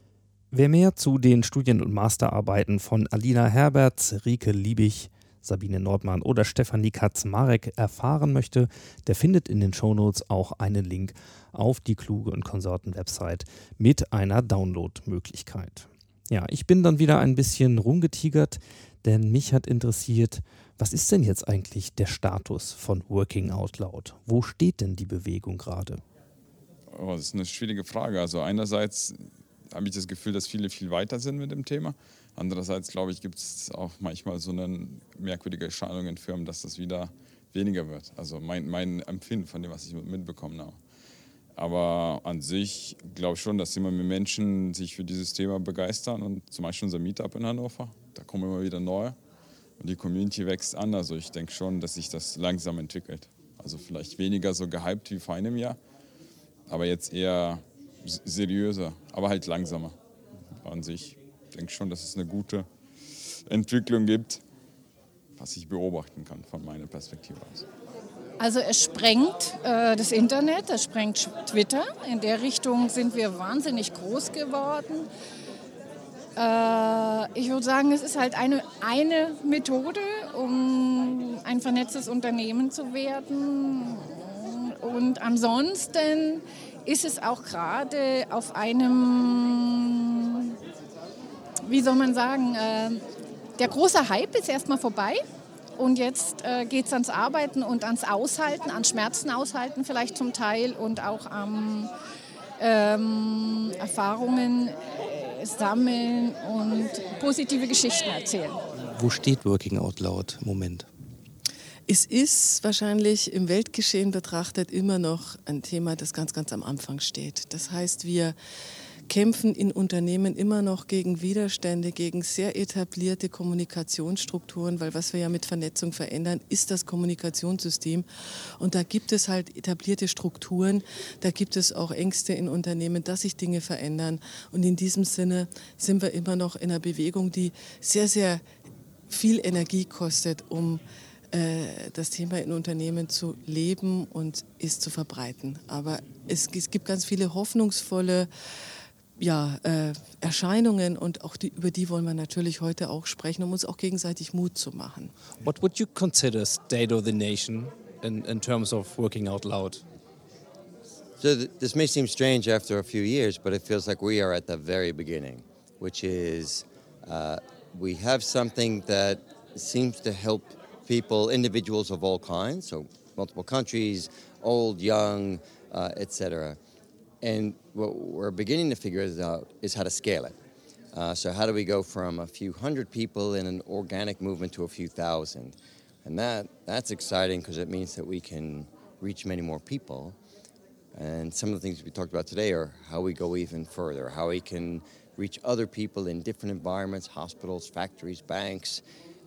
[SPEAKER 1] Wer mehr zu den Studien- und Masterarbeiten von Alina Herberts, Rike Liebig, Sabine Nordmann oder Stefanie Kaczmarek erfahren möchte, der findet in den Shownotes auch einen Link auf die Kluge und Konsorten Website mit einer Download-Möglichkeit. Ja, ich bin dann wieder ein bisschen rumgetigert, denn mich hat interessiert, was ist denn jetzt eigentlich der Status von Working Out Loud? Wo steht denn die Bewegung gerade?
[SPEAKER 17] Oh, das ist eine schwierige Frage. Also einerseits habe ich das Gefühl, dass viele viel weiter sind mit dem Thema. Andererseits, glaube ich, gibt es auch manchmal so eine merkwürdige Erscheinung in Firmen, dass das wieder weniger wird. Also mein, mein Empfinden von dem, was ich mitbekommen habe. Aber an sich glaube ich schon, dass immer mehr Menschen sich für dieses Thema begeistern. Und zum Beispiel unser Meetup in Hannover, da kommen immer wieder neue. Und die Community wächst an. Also ich denke schon, dass sich das langsam entwickelt. Also vielleicht weniger so gehypt wie vor einem Jahr, aber jetzt eher seriöser, aber halt langsamer. An sich denke ich schon, dass es eine gute Entwicklung gibt, was ich beobachten kann von meiner Perspektive aus.
[SPEAKER 18] Also es sprengt äh, das Internet, es sprengt Twitter. In der Richtung sind wir wahnsinnig groß geworden. Äh, ich würde sagen, es ist halt eine, eine Methode, um ein vernetztes Unternehmen zu werden. Und ansonsten ist es auch gerade auf einem, wie soll man sagen, äh, der große Hype ist erstmal vorbei. Und jetzt äh, geht es ans Arbeiten und ans Aushalten, an Schmerzen aushalten vielleicht zum Teil und auch am ähm, Erfahrungen sammeln und positive Geschichten erzählen.
[SPEAKER 1] Wo steht Working Out Loud im Moment?
[SPEAKER 7] Es ist wahrscheinlich im Weltgeschehen betrachtet immer noch ein Thema, das ganz, ganz am Anfang steht. Das heißt, wir kämpfen in Unternehmen immer noch gegen Widerstände, gegen sehr etablierte Kommunikationsstrukturen, weil was wir ja mit Vernetzung verändern, ist das Kommunikationssystem. Und da gibt es halt etablierte Strukturen, da gibt es auch Ängste in Unternehmen, dass sich Dinge verändern. Und in diesem Sinne sind wir immer noch in einer Bewegung, die sehr, sehr viel Energie kostet, um äh, das Thema in Unternehmen zu leben und es zu verbreiten. Aber es, es gibt ganz viele hoffnungsvolle ja, äh, Erscheinungen und auch die, über die wollen wir natürlich heute auch sprechen, um uns auch gegenseitig Mut zu machen.
[SPEAKER 1] What would you consider state of the nation in, in terms of working out loud?
[SPEAKER 5] So th this may seem strange after a few years, but it feels like we are at the very beginning, which is uh, we have something that seems to help people, individuals of all kinds, so multiple countries, old, young, uh, etc. And what we're beginning to figure out is how to scale it. Uh, so how do we go from a few hundred people in an organic movement to a few thousand? And that that's exciting because it means that we can reach many more people. And some of the things we talked about today are how we go even further, how we can reach other people in different environments, hospitals, factories, banks,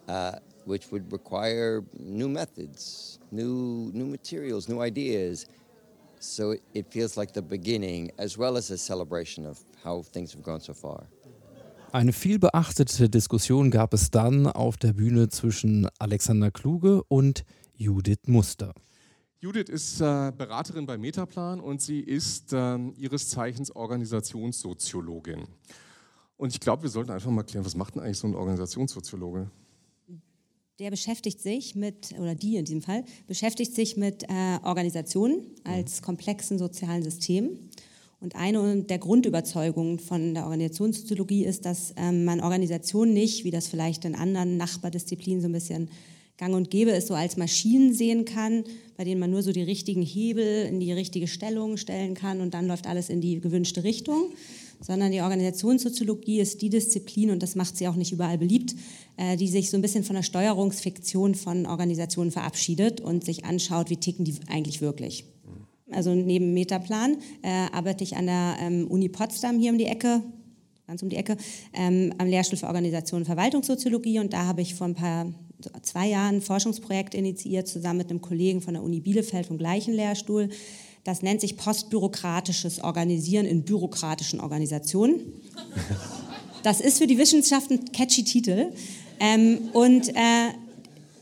[SPEAKER 5] uh, which would require new methods, new new materials, new ideas. So it feels like the beginning as well as a celebration of how things have gone so far.
[SPEAKER 1] Eine viel beachtete Diskussion gab es dann auf der Bühne zwischen Alexander Kluge und Judith Muster.
[SPEAKER 6] Judith ist äh, Beraterin bei Metaplan und sie ist äh, ihres Zeichens Organisationssoziologin. Und ich glaube, wir sollten einfach mal klären, was macht denn eigentlich so ein Organisationssoziologe?
[SPEAKER 19] Der beschäftigt sich mit, oder die in diesem Fall, beschäftigt sich mit äh, Organisationen als komplexen sozialen Systemen. Und eine der Grundüberzeugungen von der Organisationssoziologie ist, dass ähm, man Organisationen nicht, wie das vielleicht in anderen Nachbardisziplinen so ein bisschen gang und gäbe ist, so als Maschinen sehen kann, bei denen man nur so die richtigen Hebel in die richtige Stellung stellen kann und dann läuft alles in die gewünschte Richtung, sondern die Organisationssoziologie ist die Disziplin, und das macht sie auch nicht überall beliebt, äh, die sich so ein bisschen von der Steuerungsfiktion von Organisationen verabschiedet und sich anschaut, wie ticken die eigentlich wirklich. Also neben Metaplan äh, arbeite ich an der ähm, Uni Potsdam hier um die Ecke, ganz um die Ecke, ähm, am Lehrstuhl für Organisation und Verwaltungssoziologie und da habe ich vor ein paar zwei Jahren ein Forschungsprojekt initiiert, zusammen mit einem Kollegen von der Uni Bielefeld vom gleichen Lehrstuhl. Das nennt sich postbürokratisches Organisieren in bürokratischen Organisationen. Das ist für die Wissenschaft ein catchy Titel. Ähm, und äh,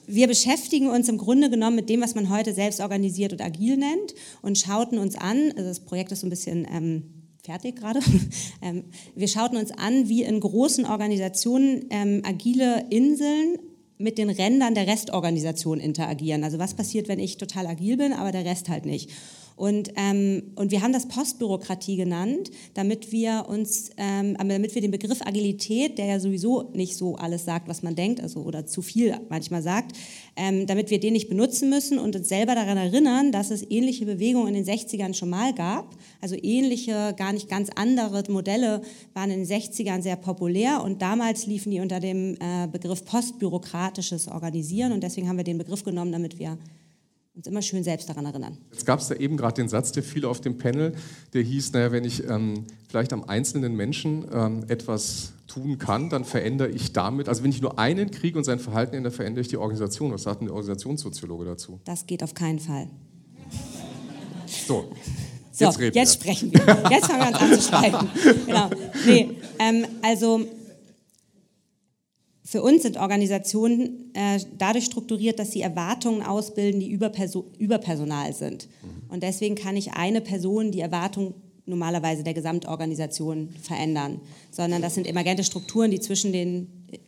[SPEAKER 19] wir beschäftigen uns im Grunde genommen mit dem, was man heute selbst organisiert und agil nennt und schauten uns an, also das Projekt ist so ein bisschen ähm, fertig gerade, ähm, wir schauten uns an, wie in großen Organisationen ähm, agile Inseln mit den Rändern der Restorganisation interagieren. Also was passiert, wenn ich total agil bin, aber der Rest halt nicht. Und, ähm, und wir haben das Postbürokratie genannt, damit wir uns, ähm, damit wir den Begriff Agilität, der ja sowieso nicht so alles sagt, was man denkt, also oder zu viel manchmal sagt, ähm, damit wir den nicht benutzen müssen und uns selber daran erinnern, dass es ähnliche Bewegungen in den 60ern schon mal gab. Also ähnliche, gar nicht ganz andere Modelle waren in den 60ern sehr populär und damals liefen die unter dem äh, Begriff postbürokratisches Organisieren und deswegen haben wir den Begriff genommen, damit wir uns immer schön selbst daran erinnern.
[SPEAKER 6] Jetzt gab es da eben gerade den Satz, der fiel auf dem Panel, der hieß, naja, wenn ich ähm, vielleicht am einzelnen Menschen ähm, etwas tun kann, dann verändere ich damit, also wenn ich nur einen kriege und sein Verhalten ändere, verändere ich die Organisation. Was sagt der Organisationssoziologe dazu?
[SPEAKER 19] Das geht auf keinen Fall.
[SPEAKER 6] So,
[SPEAKER 19] so jetzt, jetzt sprechen wir. Jetzt fangen wir uns an zu streiten. Genau. Nee, ähm, also für uns sind Organisationen äh, dadurch strukturiert, dass sie Erwartungen ausbilden, die überperso überpersonal sind. Mhm. Und deswegen kann nicht eine Person die Erwartung normalerweise der Gesamtorganisation verändern, sondern das sind emergente Strukturen, die zwischen den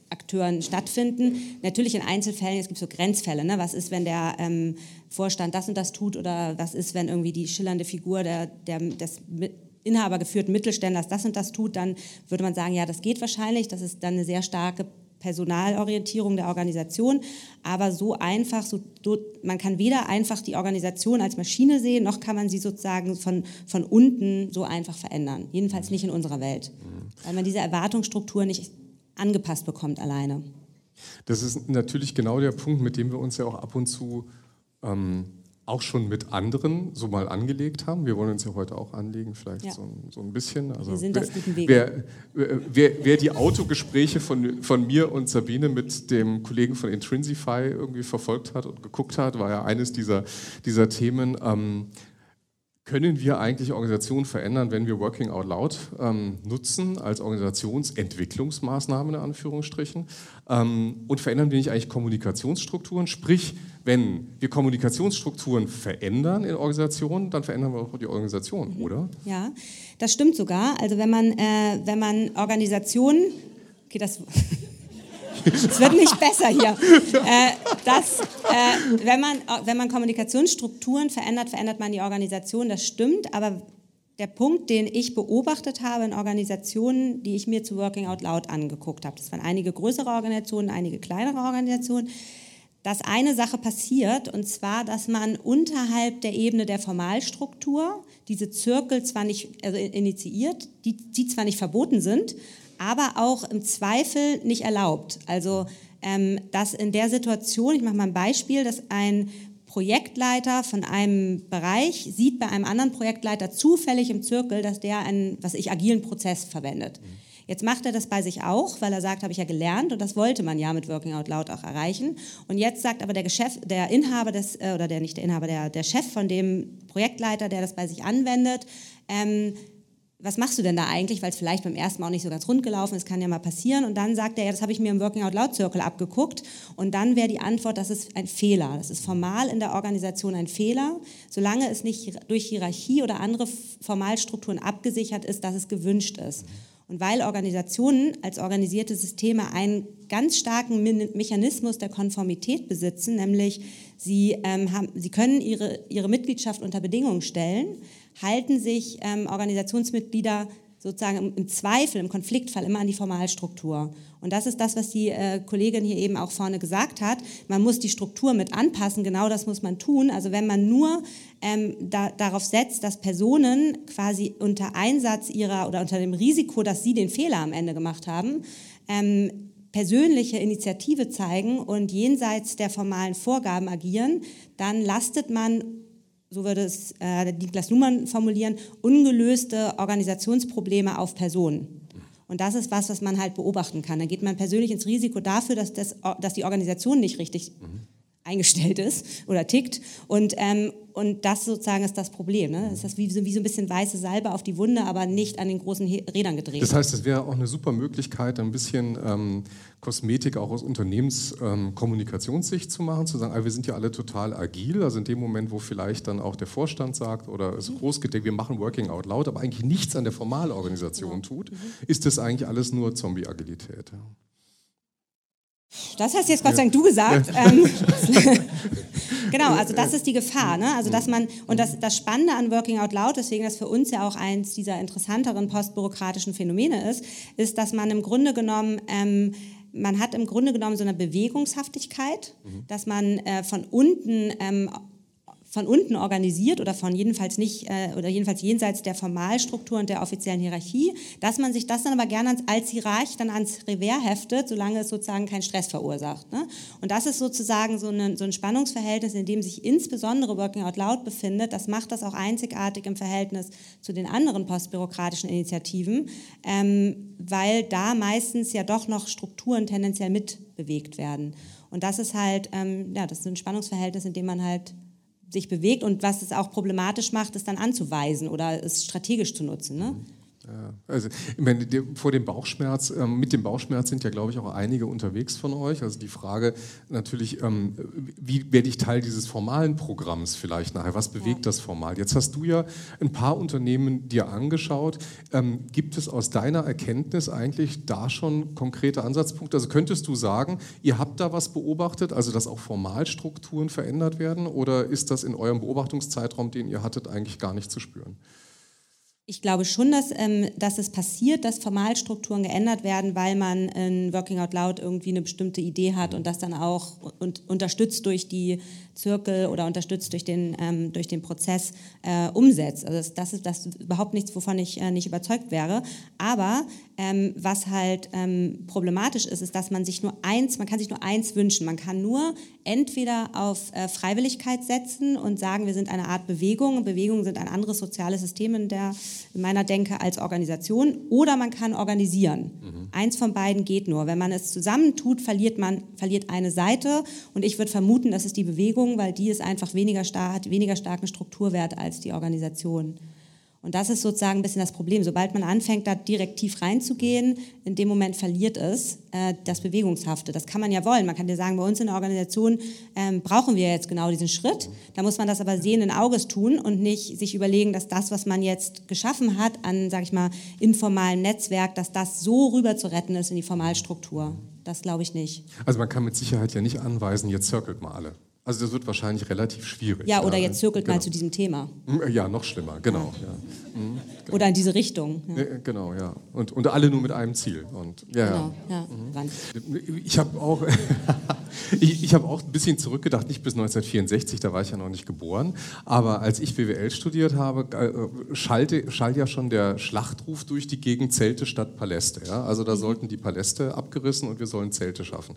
[SPEAKER 19] Akteuren stattfinden. Natürlich in Einzelfällen, es gibt so Grenzfälle. Ne? Was ist, wenn der ähm, Vorstand das und das tut oder was ist, wenn irgendwie die schillernde Figur der, der, des inhabergeführten Mittelständlers das und das tut, dann würde man sagen, ja, das geht wahrscheinlich. Das ist dann eine sehr starke Personalorientierung der Organisation, aber so einfach, so, man kann weder einfach die Organisation als Maschine sehen, noch kann man sie sozusagen von, von unten so einfach verändern. Jedenfalls nicht in unserer Welt, weil man diese Erwartungsstruktur nicht angepasst bekommt alleine.
[SPEAKER 6] Das ist natürlich genau der Punkt, mit dem wir uns ja auch ab und zu ähm, auch schon mit anderen so mal angelegt haben. Wir wollen uns ja heute auch anlegen, vielleicht ja. so, so, ein bisschen.
[SPEAKER 19] Also wir sind auf guten Weg.
[SPEAKER 6] Wer, wer, wer, die Autogespräche von, von mir und Sabine mit dem Kollegen von Intrinsify irgendwie verfolgt hat und geguckt hat, war ja eines dieser, dieser Themen. Ähm, können wir eigentlich Organisationen verändern, wenn wir Working Out Loud ähm, nutzen als Organisationsentwicklungsmaßnahme in Anführungsstrichen? Ähm, und verändern wir nicht eigentlich Kommunikationsstrukturen? Sprich, wenn wir Kommunikationsstrukturen verändern in Organisationen, dann verändern wir auch die Organisation, oder?
[SPEAKER 19] Ja, das stimmt sogar. Also wenn man, äh, wenn man Organisationen, okay, das es wird nicht besser hier. Äh, das, äh, wenn, man, wenn man Kommunikationsstrukturen verändert, verändert man die Organisation, das stimmt, aber der Punkt, den ich beobachtet habe in Organisationen, die ich mir zu Working Out Loud angeguckt habe, das waren einige größere Organisationen, einige kleinere Organisationen, dass eine Sache passiert, und zwar, dass man unterhalb der Ebene der Formalstruktur diese Zirkel zwar nicht also initiiert, die, die zwar nicht verboten sind, aber auch im Zweifel nicht erlaubt. Also ähm, dass in der Situation, ich mache mal ein Beispiel, dass ein Projektleiter von einem Bereich sieht bei einem anderen Projektleiter zufällig im Zirkel, dass der einen, was ich, agilen Prozess verwendet. Jetzt macht er das bei sich auch, weil er sagt, habe ich ja gelernt und das wollte man ja mit Working Out Loud auch erreichen. Und jetzt sagt aber der, Geschäft, der Inhaber des, äh, oder der nicht der Inhaber, der, der Chef von dem Projektleiter, der das bei sich anwendet, ähm, was machst du denn da eigentlich, weil es vielleicht beim ersten Mal auch nicht so ganz rund gelaufen ist, kann ja mal passieren. Und dann sagt er, ja, das habe ich mir im Working Out Loud Circle abgeguckt. Und dann wäre die Antwort, das ist ein Fehler. Das ist formal in der Organisation ein Fehler, solange es nicht durch Hierarchie oder andere Formalstrukturen abgesichert ist, dass es gewünscht ist. Und weil Organisationen als organisierte Systeme einen ganz starken Mechanismus der Konformität besitzen, nämlich sie, ähm, haben, sie können ihre, ihre Mitgliedschaft unter Bedingungen stellen, halten sich ähm, Organisationsmitglieder sozusagen im, Zweifel, im Konfliktfall immer an die Formalstruktur. Und das ist das, was die äh, Kollegin hier eben auch vorne gesagt hat. Man muss die Struktur mit anpassen, genau das muss man tun. Also wenn man nur ähm, da, darauf setzt, dass Personen quasi unter Einsatz ihrer oder unter dem Risiko, dass sie den Fehler am Ende gemacht haben, ähm, persönliche Initiative zeigen und jenseits der formalen Vorgaben agieren, dann lastet man so würde es äh, Niklas Luhmann formulieren, ungelöste Organisationsprobleme auf Personen. Und das ist was, was man halt beobachten kann. Da geht man persönlich ins Risiko dafür, dass, das, dass die Organisation nicht richtig mhm. Eingestellt ist oder tickt. Und, ähm, und das sozusagen ist das Problem. Ne? Das ist wie so, wie so ein bisschen weiße Salbe auf die Wunde, aber nicht an den großen Rädern gedreht.
[SPEAKER 6] Das heißt, es wäre auch eine super Möglichkeit, ein bisschen ähm, Kosmetik auch aus Unternehmenskommunikationssicht ähm, zu machen, zu sagen, ah, wir sind ja alle total agil, also in dem Moment, wo vielleicht dann auch der Vorstand sagt oder es mhm. großgedeckt, wir machen Working Out Loud, aber eigentlich nichts an der Formalorganisation tut, mhm. ist das eigentlich alles nur Zombie-Agilität. Ja.
[SPEAKER 19] Das hast jetzt Gott sei Dank du gesagt. Ähm, genau, also das ist die Gefahr. Ne? Also dass man, und das, das Spannende an Working Out Loud, deswegen das für uns ja auch eins dieser interessanteren postbürokratischen Phänomene ist, ist, dass man im Grunde genommen ähm, man hat im Grunde genommen so eine Bewegungshaftigkeit, mhm. dass man äh, von unten ähm, von unten organisiert oder von jedenfalls nicht äh, oder jedenfalls jenseits der Formalstruktur und der offiziellen Hierarchie, dass man sich das dann aber gerne als, Hierarch dann ans Revers heftet, solange es sozusagen keinen Stress verursacht. Ne? Und das ist sozusagen so, eine, so ein Spannungsverhältnis, in dem sich insbesondere Working Out Loud befindet. Das macht das auch einzigartig im Verhältnis zu den anderen postbürokratischen Initiativen, ähm, weil da meistens ja doch noch Strukturen tendenziell mitbewegt werden. Und das ist halt, ähm, ja, das ist ein Spannungsverhältnis, in dem man halt sich bewegt und was es auch problematisch macht, es dann anzuweisen oder es strategisch zu nutzen. Ne?
[SPEAKER 6] Ja, also ich meine, vor dem Bauchschmerz, ähm, mit dem Bauchschmerz sind ja, glaube ich, auch einige unterwegs von euch. Also die Frage natürlich, ähm, wie werde ich Teil dieses formalen Programms vielleicht nachher? Was bewegt ja. das formal? Jetzt hast du ja ein paar Unternehmen dir angeschaut. Ähm, gibt es aus deiner Erkenntnis eigentlich da schon konkrete Ansatzpunkte? Also könntest du sagen, ihr habt da was beobachtet, also dass auch Formalstrukturen verändert werden? Oder ist das in eurem Beobachtungszeitraum, den ihr hattet, eigentlich gar nicht zu spüren?
[SPEAKER 19] Ich glaube schon, dass, ähm, dass es passiert, dass Formalstrukturen geändert werden, weil man in Working Out Loud irgendwie eine bestimmte Idee hat und das dann auch und, unterstützt durch die Zirkel oder unterstützt durch den, ähm, durch den Prozess äh, umsetzt. Also das, das, ist, das ist überhaupt nichts, wovon ich äh, nicht überzeugt wäre. Aber ähm, was halt ähm, problematisch ist, ist, dass man sich nur eins, man kann sich nur eins wünschen. Man kann nur entweder auf äh, Freiwilligkeit setzen und sagen, wir sind eine Art Bewegung. Bewegungen sind ein anderes soziales System in, der, in meiner Denke als Organisation. Oder man kann organisieren. Mhm. Eins von beiden geht nur. Wenn man es zusammentut, verliert man verliert eine Seite. Und ich würde vermuten, dass es die Bewegung, weil die ist einfach weniger stark, hat weniger starken Strukturwert als die Organisation. Und das ist sozusagen ein bisschen das Problem. Sobald man anfängt, da direkt tief reinzugehen, in dem Moment verliert es äh, das Bewegungshafte. Das kann man ja wollen. Man kann ja sagen, bei uns in der Organisation ähm, brauchen wir jetzt genau diesen Schritt. Da muss man das aber sehenden Auges tun und nicht sich überlegen, dass das, was man jetzt geschaffen hat an, sage ich mal, informalen Netzwerk, dass das so rüber zu retten ist in die Formalstruktur. Das glaube ich nicht.
[SPEAKER 6] Also man kann mit Sicherheit ja nicht anweisen, jetzt circelt mal alle. Also das wird wahrscheinlich relativ schwierig.
[SPEAKER 19] Ja, oder jetzt zirkelt genau. mal zu diesem Thema.
[SPEAKER 6] Ja, noch schlimmer, genau. Ja.
[SPEAKER 19] Mhm, genau. Oder in diese Richtung.
[SPEAKER 6] Ja. Genau, ja. Und, und alle nur mit einem Ziel. Und, ja, genau, ja. Mhm. Ich habe auch, ich, ich hab auch ein bisschen zurückgedacht, nicht bis 1964, da war ich ja noch nicht geboren, aber als ich BWL studiert habe, äh, schallte, schallte ja schon der Schlachtruf durch die Gegend Zelte statt Paläste. Ja? Also da mhm. sollten die Paläste abgerissen und wir sollen Zelte schaffen.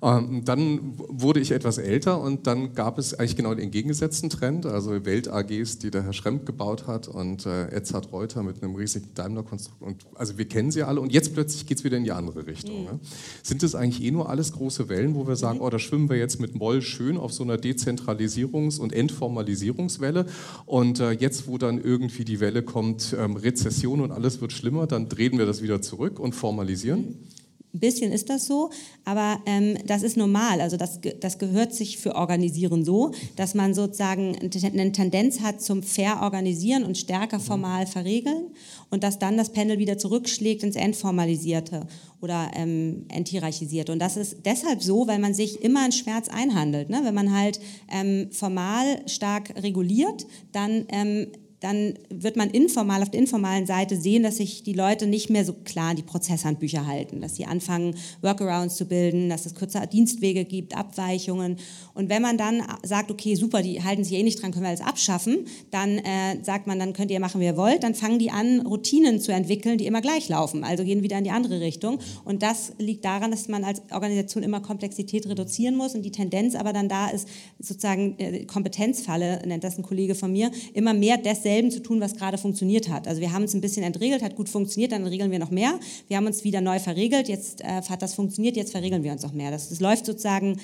[SPEAKER 6] Ähm, dann wurde ich etwas älter und dann dann gab es eigentlich genau den entgegengesetzten Trend, also Welt-AGs, die der Herr Schremp gebaut hat und äh, Edzard Reuter mit einem riesigen Daimler-Konstrukt. Also wir kennen sie alle und jetzt plötzlich geht es wieder in die andere Richtung. Mhm. Ne? Sind das eigentlich eh nur alles große Wellen, wo wir sagen, mhm. oh, da schwimmen wir jetzt mit Moll schön auf so einer Dezentralisierungs- und Entformalisierungswelle und äh, jetzt, wo dann irgendwie die Welle kommt, ähm, Rezession und alles wird schlimmer, dann drehen wir das wieder zurück und formalisieren? Mhm.
[SPEAKER 19] Ein bisschen ist das so, aber ähm, das ist normal. Also das, das gehört sich für Organisieren so, dass man sozusagen eine Tendenz hat zum Verorganisieren und stärker mhm. formal verregeln und dass dann das Pendel wieder zurückschlägt ins Entformalisierte oder ähm, enthierarchisierte. Und das ist deshalb so, weil man sich immer in Schmerz einhandelt. Ne? Wenn man halt ähm, formal stark reguliert, dann ähm, dann wird man informal auf der informalen Seite sehen, dass sich die Leute nicht mehr so klar an die Prozesshandbücher halten, dass sie anfangen, Workarounds zu bilden, dass es kürzere Dienstwege gibt, Abweichungen. Und wenn man dann sagt, okay, super, die halten sich eh nicht dran, können wir alles abschaffen, dann äh, sagt man, dann könnt ihr machen, wie ihr wollt, dann fangen die an, Routinen zu entwickeln, die immer gleich laufen, also gehen wieder in die andere Richtung. Und das liegt daran, dass man als Organisation immer Komplexität reduzieren muss und die Tendenz aber dann da ist, sozusagen äh, Kompetenzfalle, nennt das ein Kollege von mir, immer mehr desselben dasselben zu tun, was gerade funktioniert hat. Also wir haben es ein bisschen entregelt, hat gut funktioniert, dann regeln wir noch mehr. Wir haben uns wieder neu verregelt, jetzt äh, hat das funktioniert, jetzt verregeln wir uns noch mehr. Das, das läuft sozusagen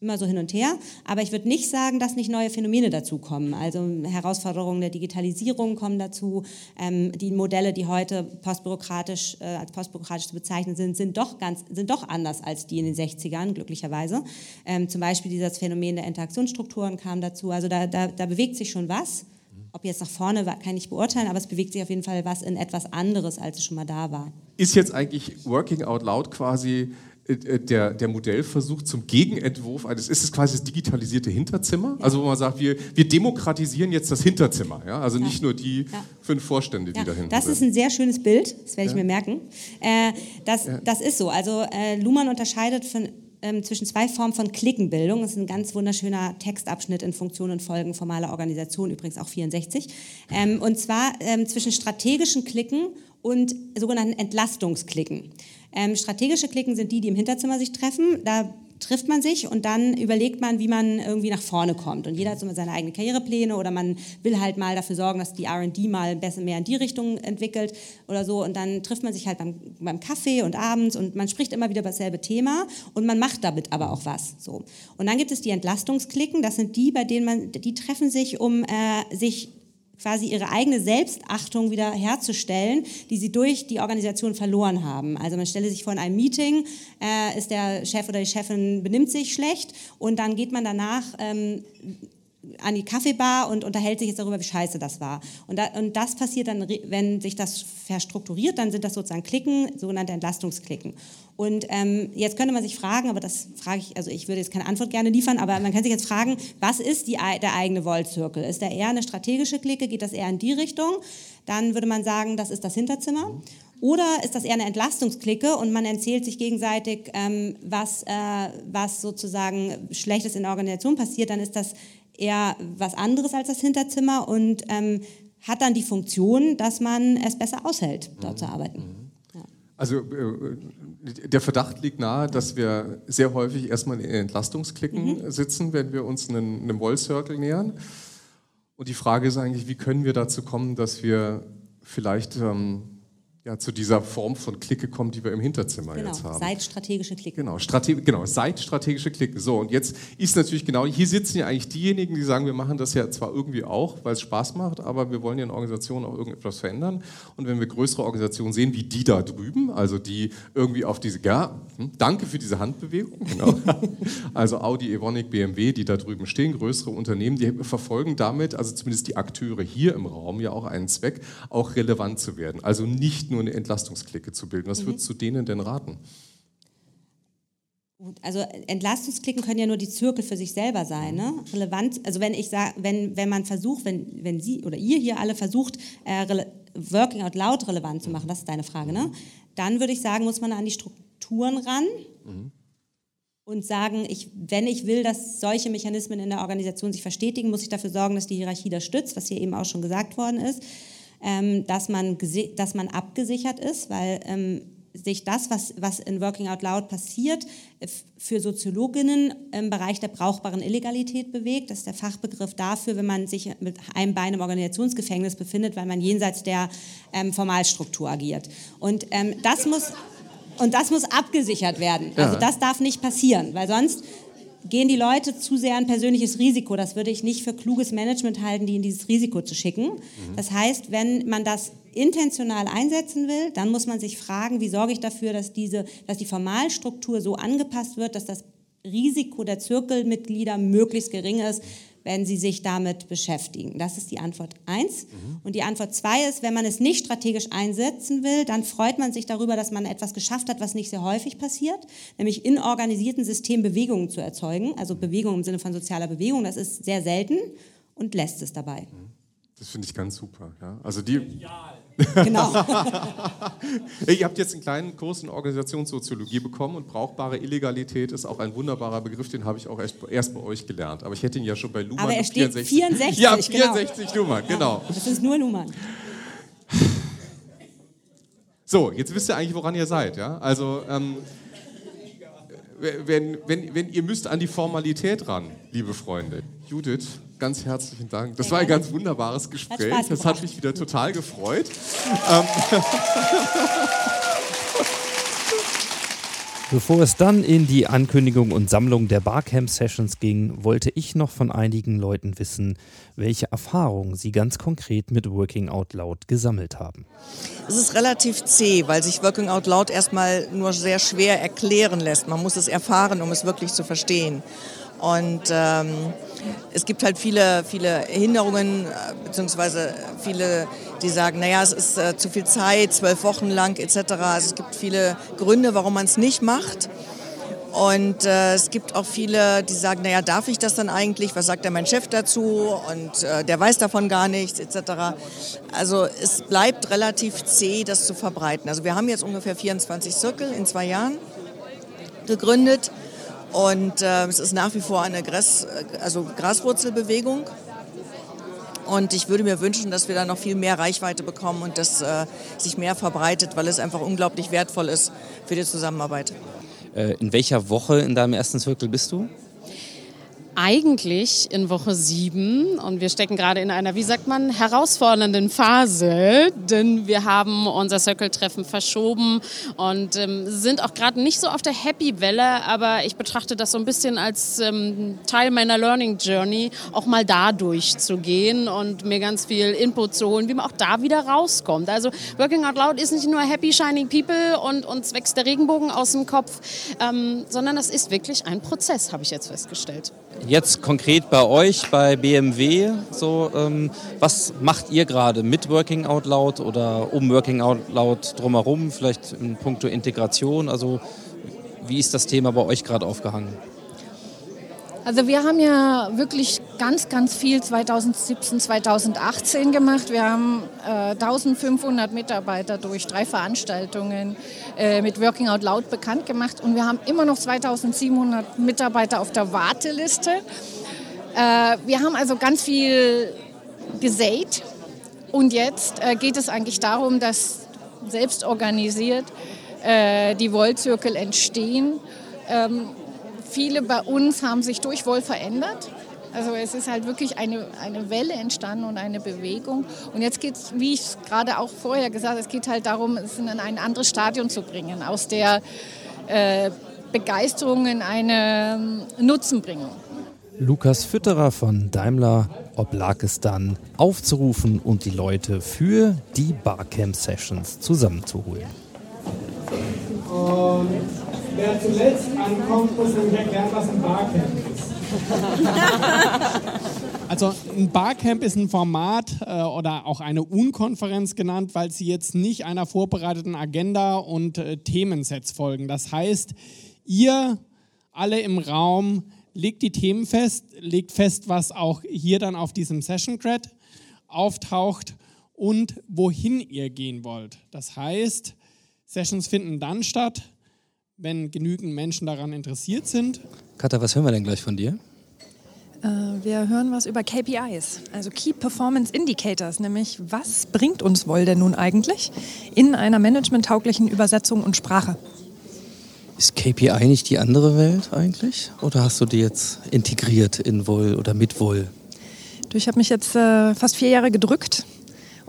[SPEAKER 19] immer so hin und her. Aber ich würde nicht sagen, dass nicht neue Phänomene dazukommen. Also Herausforderungen der Digitalisierung kommen dazu. Ähm, die Modelle, die heute postbürokratisch, äh, als postbürokratisch zu bezeichnen sind, sind doch, ganz, sind doch anders als die in den 60ern, glücklicherweise. Ähm, zum Beispiel dieses Phänomen der Interaktionsstrukturen kam dazu. Also da, da, da bewegt sich schon was. Ob jetzt nach vorne kann ich beurteilen, aber es bewegt sich auf jeden Fall was in etwas anderes, als es schon mal da war.
[SPEAKER 6] Ist jetzt eigentlich Working Out Loud quasi äh, äh, der, der Modellversuch zum Gegenentwurf eines, ist es quasi das digitalisierte Hinterzimmer? Ja. Also wo man sagt, wir, wir demokratisieren jetzt das Hinterzimmer, ja? also nicht nur die ja. fünf Vorstände, die ja. dahinter
[SPEAKER 19] Das ist ein sehr schönes Bild, das werde ich mir merken. Äh, das, das ist so, also äh, Luhmann unterscheidet von ähm, zwischen zwei Formen von Klickenbildung. Das ist ein ganz wunderschöner Textabschnitt in Funktion und Folgen formaler Organisation, übrigens auch 64. Ähm, und zwar ähm, zwischen strategischen Klicken und sogenannten Entlastungsklicken. Ähm, strategische Klicken sind die, die im Hinterzimmer sich treffen. Da trifft man sich und dann überlegt man, wie man irgendwie nach vorne kommt. Und jeder hat so seine eigenen Karrierepläne oder man will halt mal dafür sorgen, dass die R&D mal besser mehr in die Richtung entwickelt oder so. Und dann trifft man sich halt beim, beim Kaffee und abends und man spricht immer wieder über dasselbe Thema und man macht damit aber auch was. So. Und dann gibt es die Entlastungsklicken. Das sind die, bei denen man, die treffen sich, um äh, sich quasi ihre eigene Selbstachtung wieder herzustellen, die sie durch die Organisation verloren haben. Also man stelle sich vor in einem Meeting, äh, ist der Chef oder die Chefin benimmt sich schlecht und dann geht man danach ähm, an die Kaffeebar und unterhält sich jetzt darüber, wie scheiße das war. Und, da, und das passiert dann, wenn sich das verstrukturiert, dann sind das sozusagen Klicken, sogenannte Entlastungsklicken. Und ähm, jetzt könnte man sich fragen, aber das frage ich, also ich würde jetzt keine Antwort gerne liefern, aber man kann sich jetzt fragen, was ist die, der eigene Volt-Zirkel? Ist der eher eine strategische Clique? Geht das eher in die Richtung? Dann würde man sagen, das ist das Hinterzimmer. Oder ist das eher eine Entlastungsklicke und man erzählt sich gegenseitig, ähm, was, äh, was sozusagen Schlechtes in der Organisation passiert, dann ist das eher was anderes als das Hinterzimmer und ähm, hat dann die Funktion, dass man es besser aushält, dort zu arbeiten.
[SPEAKER 6] Ja. Also äh, der Verdacht liegt nahe, dass wir sehr häufig erstmal in Entlastungsklicken mhm. sitzen, wenn wir uns einem, einem Wall-Circle nähern. Und die Frage ist eigentlich, wie können wir dazu kommen, dass wir vielleicht ähm, ja, zu dieser Form von Clique kommt, die wir im Hinterzimmer
[SPEAKER 19] genau,
[SPEAKER 6] jetzt haben.
[SPEAKER 19] Seid strategische Clique.
[SPEAKER 6] Genau, Strate genau, seid strategische Clique. So, und jetzt ist natürlich genau, hier sitzen ja eigentlich diejenigen, die sagen, wir machen das ja zwar irgendwie auch, weil es Spaß macht, aber wir wollen ja in Organisationen auch irgendetwas verändern. Und wenn wir größere Organisationen sehen, wie die da drüben, also die irgendwie auf diese, ja, hm, danke für diese Handbewegung, genau. also Audi, Evonik, BMW, die da drüben stehen, größere Unternehmen, die verfolgen damit, also zumindest die Akteure hier im Raum ja auch einen Zweck, auch relevant zu werden. Also nicht nur eine Entlastungsklicke zu bilden. Was mhm. würdest du denen denn raten?
[SPEAKER 19] Also Entlastungsklicken können ja nur die Zirkel für sich selber sein. Ne? Relevant, also wenn ich sage, wenn, wenn man versucht, wenn, wenn Sie oder ihr hier alle versucht, äh, Working Out Loud relevant zu machen, das ist deine Frage, ne? dann würde ich sagen, muss man an die Strukturen ran. Mhm und sagen, ich, wenn ich will, dass solche Mechanismen in der Organisation sich verstetigen, muss ich dafür sorgen, dass die Hierarchie das stützt, was hier eben auch schon gesagt worden ist ähm, dass, man dass man abgesichert ist, weil ähm, sich das, was, was in Working Out Loud passiert, für Soziologinnen im Bereich der brauchbaren Illegalität bewegt. Das ist der Fachbegriff dafür, wenn man sich mit einem Bein im Organisationsgefängnis befindet, weil man jenseits der ähm, Formalstruktur agiert. Und ähm, das muss und das muss abgesichert werden. Also das darf nicht passieren, weil sonst gehen die Leute zu sehr ein persönliches Risiko. Das würde ich nicht für kluges Management halten, die in dieses Risiko zu schicken. Mhm. Das heißt, wenn man das intentional einsetzen will, dann muss man sich fragen, wie sorge ich dafür, dass, diese, dass die Formalstruktur so angepasst wird, dass das Risiko der Zirkelmitglieder möglichst gering ist, wenn sie sich damit beschäftigen. Das ist die Antwort eins. Mhm. Und die Antwort zwei ist, wenn man es nicht strategisch einsetzen will, dann freut man sich darüber, dass man etwas geschafft hat, was nicht sehr häufig passiert, nämlich in organisierten Systemen Bewegungen zu erzeugen, also Bewegung im Sinne von sozialer Bewegung. Das ist sehr selten und lässt es dabei. Mhm.
[SPEAKER 6] Das finde ich ganz super. Ja. Also die, Genau. Ihr habt jetzt einen kleinen Kurs in Organisationssoziologie bekommen und brauchbare Illegalität ist auch ein wunderbarer Begriff, den habe ich auch erst, erst bei euch gelernt. Aber ich hätte ihn ja schon bei Luhmann
[SPEAKER 19] Aber er steht 64. 64
[SPEAKER 6] ja, 64 genau. Luhmann, genau.
[SPEAKER 19] Das ist nur Luhmann.
[SPEAKER 6] So, jetzt wisst ihr eigentlich, woran ihr seid. Ja? Also, ähm, wenn, wenn, wenn ihr müsst an die Formalität ran, liebe Freunde. Judith, ganz herzlichen Dank. Das war ein ganz wunderbares Gespräch. Hat das hat mich wieder total gefreut. Ähm,
[SPEAKER 1] Bevor es dann in die Ankündigung und Sammlung der Barcamp-Sessions ging, wollte ich noch von einigen Leuten wissen, welche Erfahrungen sie ganz konkret mit Working Out Loud gesammelt haben.
[SPEAKER 20] Es ist relativ zäh, weil sich Working Out Loud erstmal nur sehr schwer erklären lässt. Man muss es erfahren, um es wirklich zu verstehen. Und ähm, es gibt halt viele, viele Hinderungen, äh, beziehungsweise viele, die sagen, naja, es ist äh, zu viel Zeit, zwölf Wochen lang etc. Also es gibt viele Gründe, warum man es nicht macht. Und äh, es gibt auch viele, die sagen, naja, darf ich das dann eigentlich? Was sagt denn mein Chef dazu? Und äh, der weiß davon gar nichts, etc. Also es bleibt relativ zäh, das zu verbreiten. Also wir haben jetzt ungefähr 24 Zirkel in zwei Jahren gegründet. Und äh, es ist nach wie vor eine Gras, also Graswurzelbewegung. Und ich würde mir wünschen, dass wir da noch viel mehr Reichweite bekommen und dass äh, sich mehr verbreitet, weil es einfach unglaublich wertvoll ist für die Zusammenarbeit.
[SPEAKER 1] Äh, in welcher Woche in deinem ersten Zirkel bist du?
[SPEAKER 11] Eigentlich in Woche sieben und wir stecken gerade in einer, wie sagt man, herausfordernden Phase, denn wir haben unser Circle-Treffen verschoben und ähm, sind auch gerade nicht so auf der Happy-Welle, aber ich betrachte das so ein bisschen als ähm, Teil meiner Learning Journey, auch mal da durchzugehen und mir ganz viel Input zu holen, wie man auch da wieder rauskommt. Also Working Out Loud ist nicht nur Happy Shining People und uns wächst der Regenbogen aus dem Kopf, ähm, sondern das ist wirklich ein Prozess, habe ich jetzt festgestellt.
[SPEAKER 1] Jetzt konkret bei euch, bei BMW, so, ähm, was macht ihr gerade mit Working Out Loud oder um Working Out Loud drumherum, vielleicht in puncto Integration? Also wie ist das Thema bei euch gerade aufgehangen?
[SPEAKER 18] Also wir haben ja wirklich ganz, ganz viel 2017, 2018 gemacht. Wir haben äh, 1500 Mitarbeiter durch drei Veranstaltungen äh, mit Working Out Loud bekannt gemacht und wir haben immer noch 2700 Mitarbeiter auf der Warteliste. Äh, wir haben also ganz viel gesät und jetzt äh, geht es eigentlich darum, dass selbst organisiert äh, die Wollzirkel entstehen. Ähm, viele bei uns haben sich durch Woll verändert. Also es ist halt wirklich eine, eine Welle entstanden und eine Bewegung. Und jetzt geht es, wie ich gerade auch vorher gesagt habe, es geht halt darum, es in ein anderes Stadion zu bringen, aus der äh, Begeisterung in eine Nutzenbringung.
[SPEAKER 1] Lukas Fütterer von Daimler oblag es dann, aufzurufen und die Leute für die Barcamp-Sessions zusammenzuholen.
[SPEAKER 21] Und wer zuletzt ankommt, muss nämlich erklären, was ein Barcamp ist. Also ein Barcamp ist ein Format äh, oder auch eine Unkonferenz genannt, weil sie jetzt nicht einer vorbereiteten Agenda und äh, Themensets folgen. Das heißt, ihr alle im Raum legt die Themen fest, legt fest, was auch hier dann auf diesem Session Cred auftaucht und wohin ihr gehen wollt. Das heißt, Sessions finden dann statt, wenn genügend Menschen daran interessiert sind.
[SPEAKER 1] Katha, was hören wir denn gleich von dir?
[SPEAKER 22] Äh, wir hören was über KPIs, also Key Performance Indicators, nämlich was bringt uns Woll denn nun eigentlich in einer managementtauglichen Übersetzung und Sprache?
[SPEAKER 1] Ist KPI nicht die andere Welt eigentlich? Oder hast du die jetzt integriert in Woll oder mit Woll?
[SPEAKER 22] Du, ich habe mich jetzt äh, fast vier Jahre gedrückt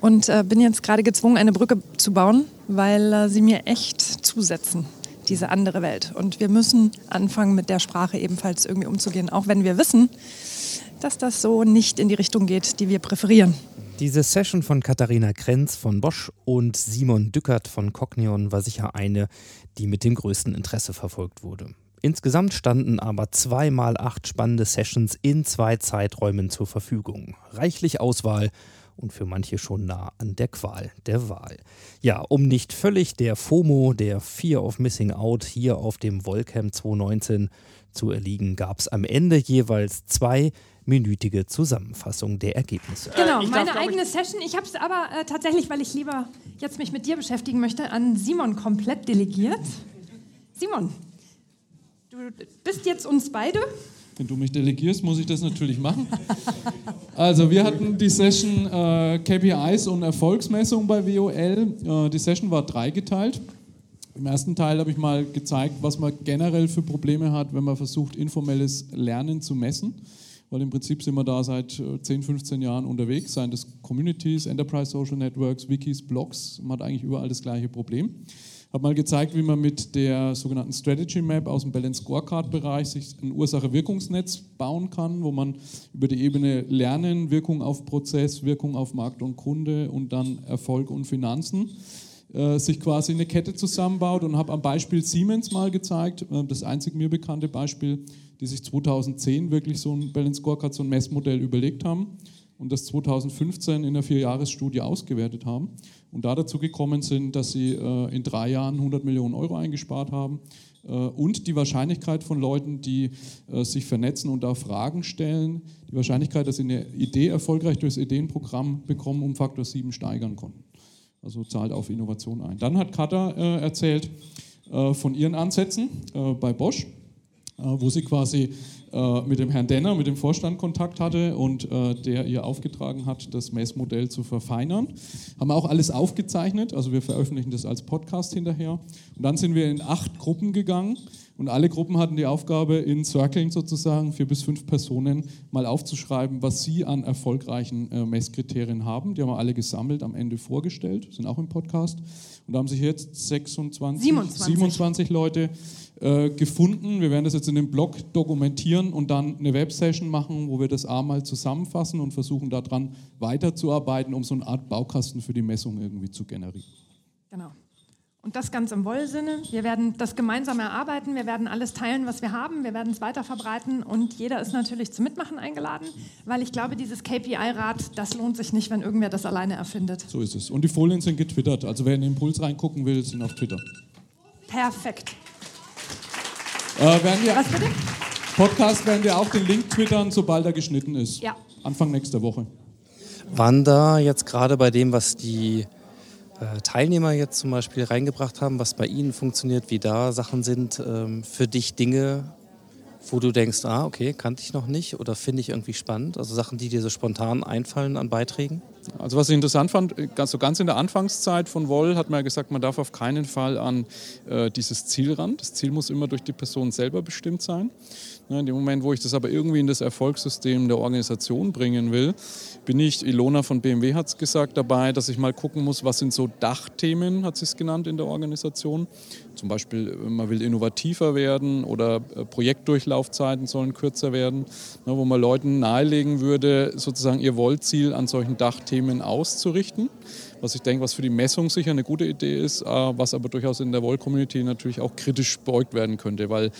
[SPEAKER 22] und äh, bin jetzt gerade gezwungen, eine Brücke zu bauen, weil äh, sie mir echt zusetzen diese andere Welt. Und wir müssen anfangen, mit der Sprache ebenfalls irgendwie umzugehen, auch wenn wir wissen, dass das so nicht in die Richtung geht, die wir präferieren.
[SPEAKER 1] Diese Session von Katharina Krenz von Bosch und Simon Dückert von Cognion war sicher eine, die mit dem größten Interesse verfolgt wurde. Insgesamt standen aber zweimal acht spannende Sessions in zwei Zeiträumen zur Verfügung. Reichlich Auswahl und für manche schon nah an der Qual der Wahl. Ja, um nicht völlig der FOMO, der Fear of Missing Out hier auf dem Volcamp 2019 zu erliegen, gab es am Ende jeweils zwei minütige Zusammenfassung der Ergebnisse.
[SPEAKER 23] Genau, meine eigene Session. Ich habe es aber äh, tatsächlich, weil ich lieber jetzt mich mit dir beschäftigen möchte, an Simon komplett delegiert. Simon, du bist jetzt uns beide
[SPEAKER 24] wenn du mich delegierst, muss ich das natürlich machen. Also, wir hatten die Session äh, KPIs und Erfolgsmessung bei WOL. Äh, die Session war dreigeteilt. Im ersten Teil habe ich mal gezeigt, was man generell für Probleme hat, wenn man versucht, informelles Lernen zu messen. Weil im Prinzip sind wir da seit 10, äh, 15 Jahren unterwegs, seien das Communities, Enterprise Social Networks, Wikis, Blogs. Man hat eigentlich überall das gleiche Problem habe mal gezeigt, wie man mit der sogenannten Strategy Map aus dem Balance Scorecard Bereich sich ein Ursache-Wirkungsnetz bauen kann, wo man über die Ebene Lernen, Wirkung auf Prozess, Wirkung auf Markt und Kunde und dann Erfolg und Finanzen äh, sich quasi eine Kette zusammenbaut. Und habe am Beispiel Siemens mal gezeigt, äh, das einzig mir bekannte Beispiel, die sich 2010 wirklich so ein Balance Scorecard, so ein Messmodell überlegt haben und das 2015 in der Vierjahresstudie ausgewertet haben und da dazu gekommen sind, dass sie äh, in drei Jahren 100 Millionen Euro eingespart haben äh, und die Wahrscheinlichkeit von Leuten, die äh, sich vernetzen und da Fragen stellen, die Wahrscheinlichkeit, dass sie eine Idee erfolgreich durchs Ideenprogramm bekommen, um Faktor 7 steigern konnten. Also zahlt auf Innovation ein. Dann hat Katha äh, erzählt äh, von ihren Ansätzen äh, bei Bosch, wo sie quasi äh, mit dem Herrn Denner, mit dem Vorstand Kontakt hatte und äh, der ihr aufgetragen hat, das Messmodell zu verfeinern. Haben wir auch alles aufgezeichnet, also wir veröffentlichen das als Podcast hinterher. Und dann sind wir in acht Gruppen gegangen und alle Gruppen hatten die Aufgabe, in Circling sozusagen, vier bis fünf Personen, mal aufzuschreiben, was sie an erfolgreichen äh, Messkriterien haben. Die haben wir alle gesammelt, am Ende vorgestellt, sind auch im Podcast. Und da haben sich jetzt 26, 27, 27 Leute äh, gefunden. Wir werden das jetzt in dem Blog dokumentieren und dann eine Websession machen, wo wir das A mal zusammenfassen und versuchen daran weiterzuarbeiten, um so eine Art Baukasten für die Messung irgendwie zu generieren.
[SPEAKER 23] Genau.
[SPEAKER 22] Und das ganz im Wollsinne. Wir werden das gemeinsam erarbeiten, wir werden alles teilen, was wir haben, wir werden es weiter verbreiten und jeder ist natürlich zum Mitmachen eingeladen, weil ich glaube, dieses KPI-Rad, das lohnt sich nicht, wenn irgendwer das alleine erfindet.
[SPEAKER 24] So ist es. Und die Folien sind getwittert. Also wer in den Impuls reingucken will, sind auf Twitter.
[SPEAKER 22] Perfekt.
[SPEAKER 24] Äh, werden wir, Was bitte? Podcast werden wir auch den Link twittern, sobald er geschnitten ist.
[SPEAKER 22] Ja.
[SPEAKER 24] Anfang nächster Woche.
[SPEAKER 1] Wann da jetzt gerade bei dem, was die äh, Teilnehmer jetzt zum Beispiel reingebracht haben, was bei ihnen funktioniert, wie da Sachen sind, ähm, für dich Dinge, wo du denkst, ah, okay, kannte ich noch nicht oder finde ich irgendwie spannend? Also Sachen, die dir so spontan einfallen an Beiträgen?
[SPEAKER 24] Also was ich interessant fand, äh, so ganz in der Anfangszeit von Woll hat man ja gesagt, man darf auf keinen Fall an äh, dieses Ziel ran. Das Ziel muss immer durch die Person selber bestimmt sein. Ja, in dem Moment, wo ich das aber irgendwie in das Erfolgssystem der Organisation bringen will, bin ich, Ilona von BMW hat es gesagt, dabei, dass ich mal gucken muss, was sind so Dachthemen, hat sie es genannt in der Organisation. Zum Beispiel, man will innovativer werden oder äh, Projektdurchlaufzeiten sollen kürzer werden, ne, wo man Leuten nahelegen würde, sozusagen ihr Wollziel an solchen Dachthemen auszurichten. Was ich denke, was für die Messung sicher eine gute Idee ist, äh, was aber durchaus in der Woll-Community natürlich auch kritisch beugt werden könnte, weil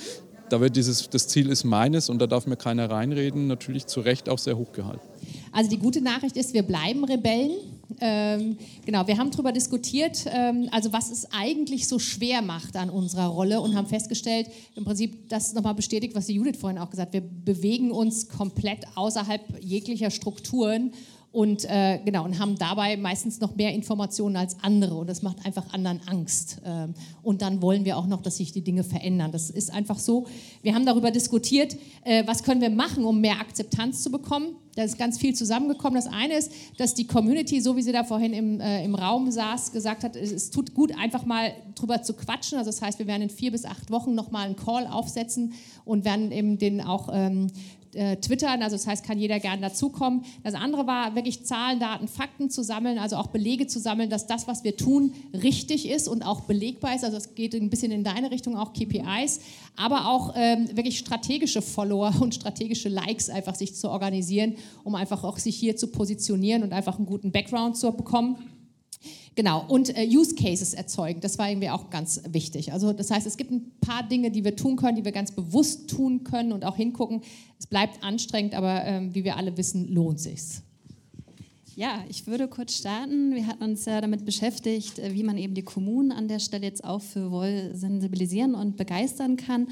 [SPEAKER 24] da wird dieses, das Ziel ist meines und da darf mir keiner reinreden, natürlich zu Recht auch sehr hoch gehalten.
[SPEAKER 25] Also die gute Nachricht ist, wir bleiben Rebellen. Ähm, genau, wir haben darüber diskutiert, ähm, also was es eigentlich so schwer macht an unserer Rolle und haben festgestellt, im Prinzip, das nochmal bestätigt, was die Judith vorhin auch gesagt hat, wir bewegen uns komplett außerhalb jeglicher Strukturen und äh, genau und haben dabei meistens noch mehr Informationen als andere und das macht einfach anderen Angst ähm, und dann wollen wir auch noch, dass sich die Dinge verändern. Das ist einfach so. Wir haben darüber diskutiert, äh, was können wir machen, um mehr Akzeptanz zu bekommen. Da ist ganz viel zusammengekommen. Das eine ist, dass die Community, so wie sie da vorhin im, äh, im Raum saß, gesagt hat, es, es, tut gut, einfach mal drüber zu quatschen. Also das heißt, wir werden in vier bis acht Wochen nochmal einen Call aufsetzen und werden eben den auch ähm, äh, twittern, also das heißt, kann jeder gerne dazukommen. Das andere war wirklich Zahlen, Daten, Fakten zu sammeln, also auch Belege zu sammeln, dass das, was wir tun, richtig ist und auch belegbar ist. Also es geht ein bisschen in deine Richtung, auch KPIs, aber auch ähm, wirklich strategische Follower und strategische Likes einfach sich zu organisieren, um einfach auch sich hier zu positionieren und einfach einen guten Background zu bekommen. Genau, und äh, Use Cases erzeugen, das war irgendwie auch ganz wichtig. Also das heißt, es gibt ein paar Dinge, die wir tun können, die wir ganz bewusst tun können und auch hingucken. Es bleibt anstrengend, aber ähm, wie wir alle wissen, lohnt sich's.
[SPEAKER 26] Ja, ich würde kurz starten. Wir hatten uns ja damit beschäftigt, äh, wie man eben die Kommunen an der Stelle jetzt auch für Wohl sensibilisieren und begeistern kann.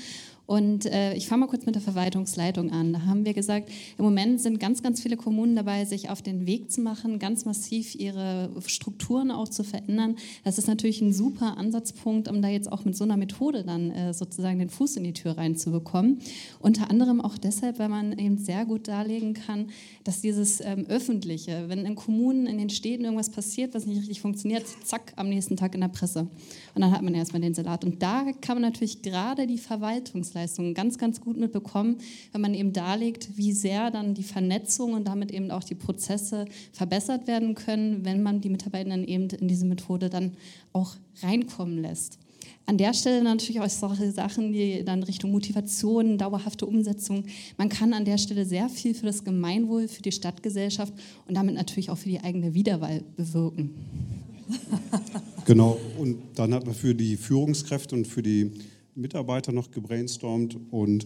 [SPEAKER 26] Und äh, ich fange mal kurz mit der Verwaltungsleitung an. Da haben wir gesagt, im Moment sind ganz, ganz viele Kommunen dabei, sich auf den Weg zu machen, ganz massiv ihre Strukturen auch zu verändern. Das ist natürlich ein super Ansatzpunkt, um da jetzt auch mit so einer Methode dann äh, sozusagen den Fuß in die Tür reinzubekommen. Unter anderem auch deshalb, weil man eben sehr gut darlegen kann, dass dieses ähm, Öffentliche, wenn in Kommunen, in den Städten irgendwas passiert, was nicht richtig funktioniert, zack, am nächsten Tag in der Presse. Und dann hat man erstmal den Salat. Und da kann man natürlich gerade die Verwaltungsleitung Dienstleistungen ganz, ganz gut mitbekommen, wenn man eben darlegt, wie sehr dann die Vernetzung und damit eben auch die Prozesse verbessert werden können, wenn man die Mitarbeitenden eben in diese Methode dann auch reinkommen lässt. An der Stelle natürlich auch solche Sachen, die dann Richtung Motivation, dauerhafte Umsetzung. Man kann an der Stelle sehr viel für das Gemeinwohl, für die Stadtgesellschaft und damit natürlich auch für die eigene Wiederwahl bewirken.
[SPEAKER 27] Genau, und dann hat man für die Führungskräfte und für die Mitarbeiter noch gebrainstormt und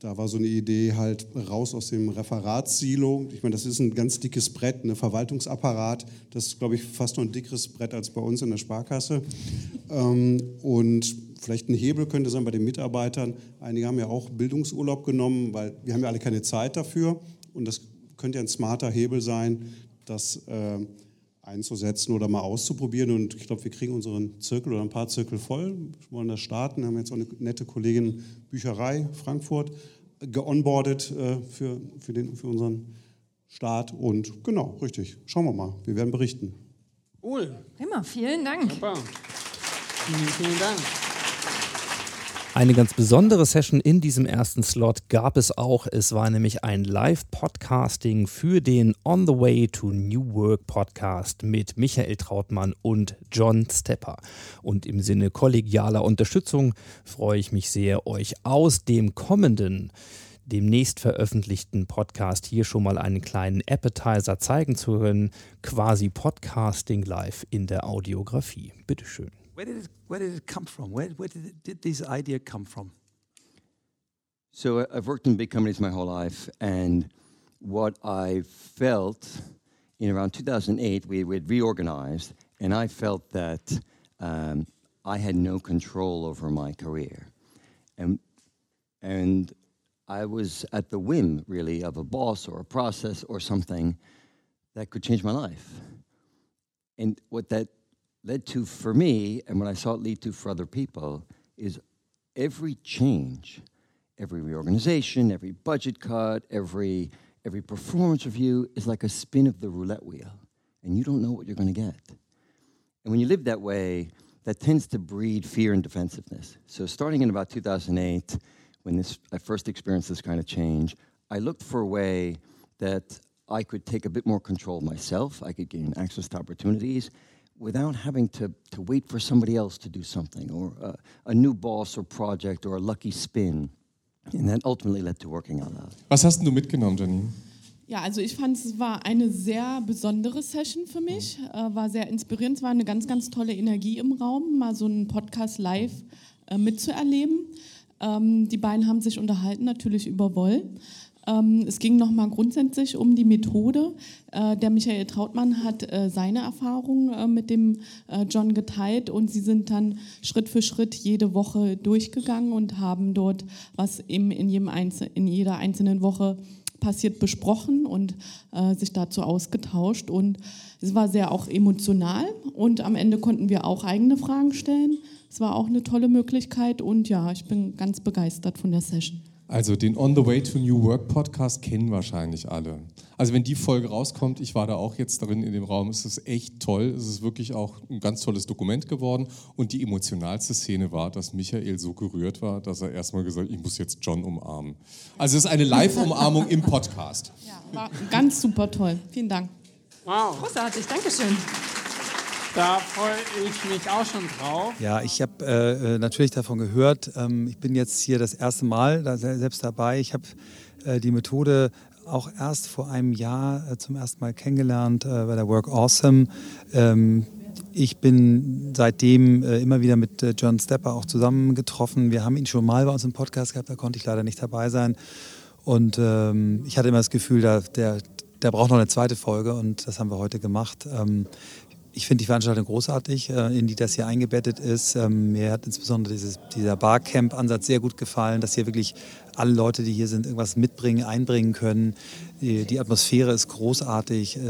[SPEAKER 27] da war so eine Idee halt raus aus dem Referatssilo. Ich meine, das ist ein ganz dickes Brett, ein Verwaltungsapparat. Das ist, glaube ich, fast noch ein dickeres Brett als bei uns in der Sparkasse. Ähm, und vielleicht ein Hebel könnte sein bei den Mitarbeitern. Einige haben ja auch Bildungsurlaub genommen, weil wir haben ja alle keine Zeit dafür. Und das könnte ja ein smarter Hebel sein, dass äh, einzusetzen oder mal auszuprobieren. Und ich glaube, wir kriegen unseren Zirkel oder ein paar Zirkel voll. Wir wollen das starten. Wir haben jetzt auch eine nette Kollegin Bücherei Frankfurt geonboardet äh, für, für, den, für unseren Start. Und genau, richtig. Schauen wir mal. Wir werden berichten.
[SPEAKER 22] Cool. Immer, vielen Dank. Super.
[SPEAKER 21] Vielen, vielen Dank.
[SPEAKER 1] Eine ganz besondere Session in diesem ersten Slot gab es auch. Es war nämlich ein Live-Podcasting für den On the Way to New Work Podcast mit Michael Trautmann und John Stepper. Und im Sinne kollegialer Unterstützung freue ich mich sehr, euch aus dem kommenden demnächst veröffentlichten Podcast hier schon mal einen kleinen Appetizer zeigen zu können. Quasi Podcasting live in der Audiografie. Bitteschön.
[SPEAKER 28] Where did it, where did it come from? Where, where did, it, did this idea come from?
[SPEAKER 5] So uh, I've worked in big companies my whole life, and what I felt in around 2008, we we had reorganized, and I felt that um, I had no control over my career, and and I was at the whim, really, of a boss or a process or something that could change my life. And what that led to for me, and what I saw it lead to for other people, is every change, every reorganization, every budget cut, every every performance review is like a spin of the roulette wheel, and you don't know what you're going to get. And when you live that way, that tends to breed fear and defensiveness. So starting in about 2008, when this I first experienced this kind of change, I looked for a way that I could take a bit more control myself. I could gain access to opportunities without having to, to wait for somebody else to do something, or a, a new boss or project, or a lucky spin. And that ultimately led to working out loud.
[SPEAKER 6] Was hast du mitgenommen, Janine?
[SPEAKER 29] Ja, also ich fand, es war eine sehr besondere Session für mich, äh, war sehr inspirierend, es war eine ganz, ganz tolle Energie im Raum, mal so einen Podcast live äh, mitzuerleben. Ähm, die beiden haben sich unterhalten, natürlich über Woll. Ähm, es ging nochmal grundsätzlich um die Methode. Äh, der Michael Trautmann hat äh, seine Erfahrungen äh, mit dem John geteilt und sie sind dann Schritt für Schritt jede Woche durchgegangen und haben dort, was eben in, jedem Einzel in jeder einzelnen Woche passiert, besprochen und sich dazu ausgetauscht. Und es war sehr auch emotional und am Ende konnten wir auch eigene Fragen stellen. Es war auch eine tolle Möglichkeit und ja, ich bin ganz begeistert von der Session.
[SPEAKER 6] Also den On the Way to New Work Podcast kennen wahrscheinlich alle. Also wenn die Folge rauskommt, ich war da auch jetzt drin in dem Raum, es ist echt toll. Es ist wirklich auch ein ganz tolles Dokument geworden. Und die emotionalste Szene war, dass Michael so gerührt war, dass er erstmal gesagt hat, ich muss jetzt John umarmen. Also es ist eine Live-Umarmung im Podcast.
[SPEAKER 29] Ja, war ganz super toll. Vielen Dank.
[SPEAKER 22] Wow. Großartig, Dankeschön.
[SPEAKER 21] Da freue ich mich auch schon drauf.
[SPEAKER 28] Ja, ich habe äh, natürlich davon gehört. Ähm, ich bin jetzt hier das erste Mal da selbst dabei. Ich habe äh, die Methode auch erst vor einem Jahr äh, zum ersten Mal kennengelernt äh, bei der Work Awesome. Ähm, ich bin seitdem äh, immer wieder mit äh, John Stepper auch zusammengetroffen. Wir haben ihn schon mal bei uns im Podcast gehabt, da konnte ich leider nicht dabei sein. Und ähm, ich hatte immer das Gefühl, der, der, der braucht noch eine zweite Folge und das haben wir heute gemacht. Ähm, ich finde die Veranstaltung großartig, äh, in die das hier eingebettet ist. Ähm, mir hat insbesondere dieses, dieser Barcamp-Ansatz sehr gut gefallen, dass hier wirklich alle Leute, die hier sind, irgendwas mitbringen, einbringen können. Die, die Atmosphäre ist großartig, äh,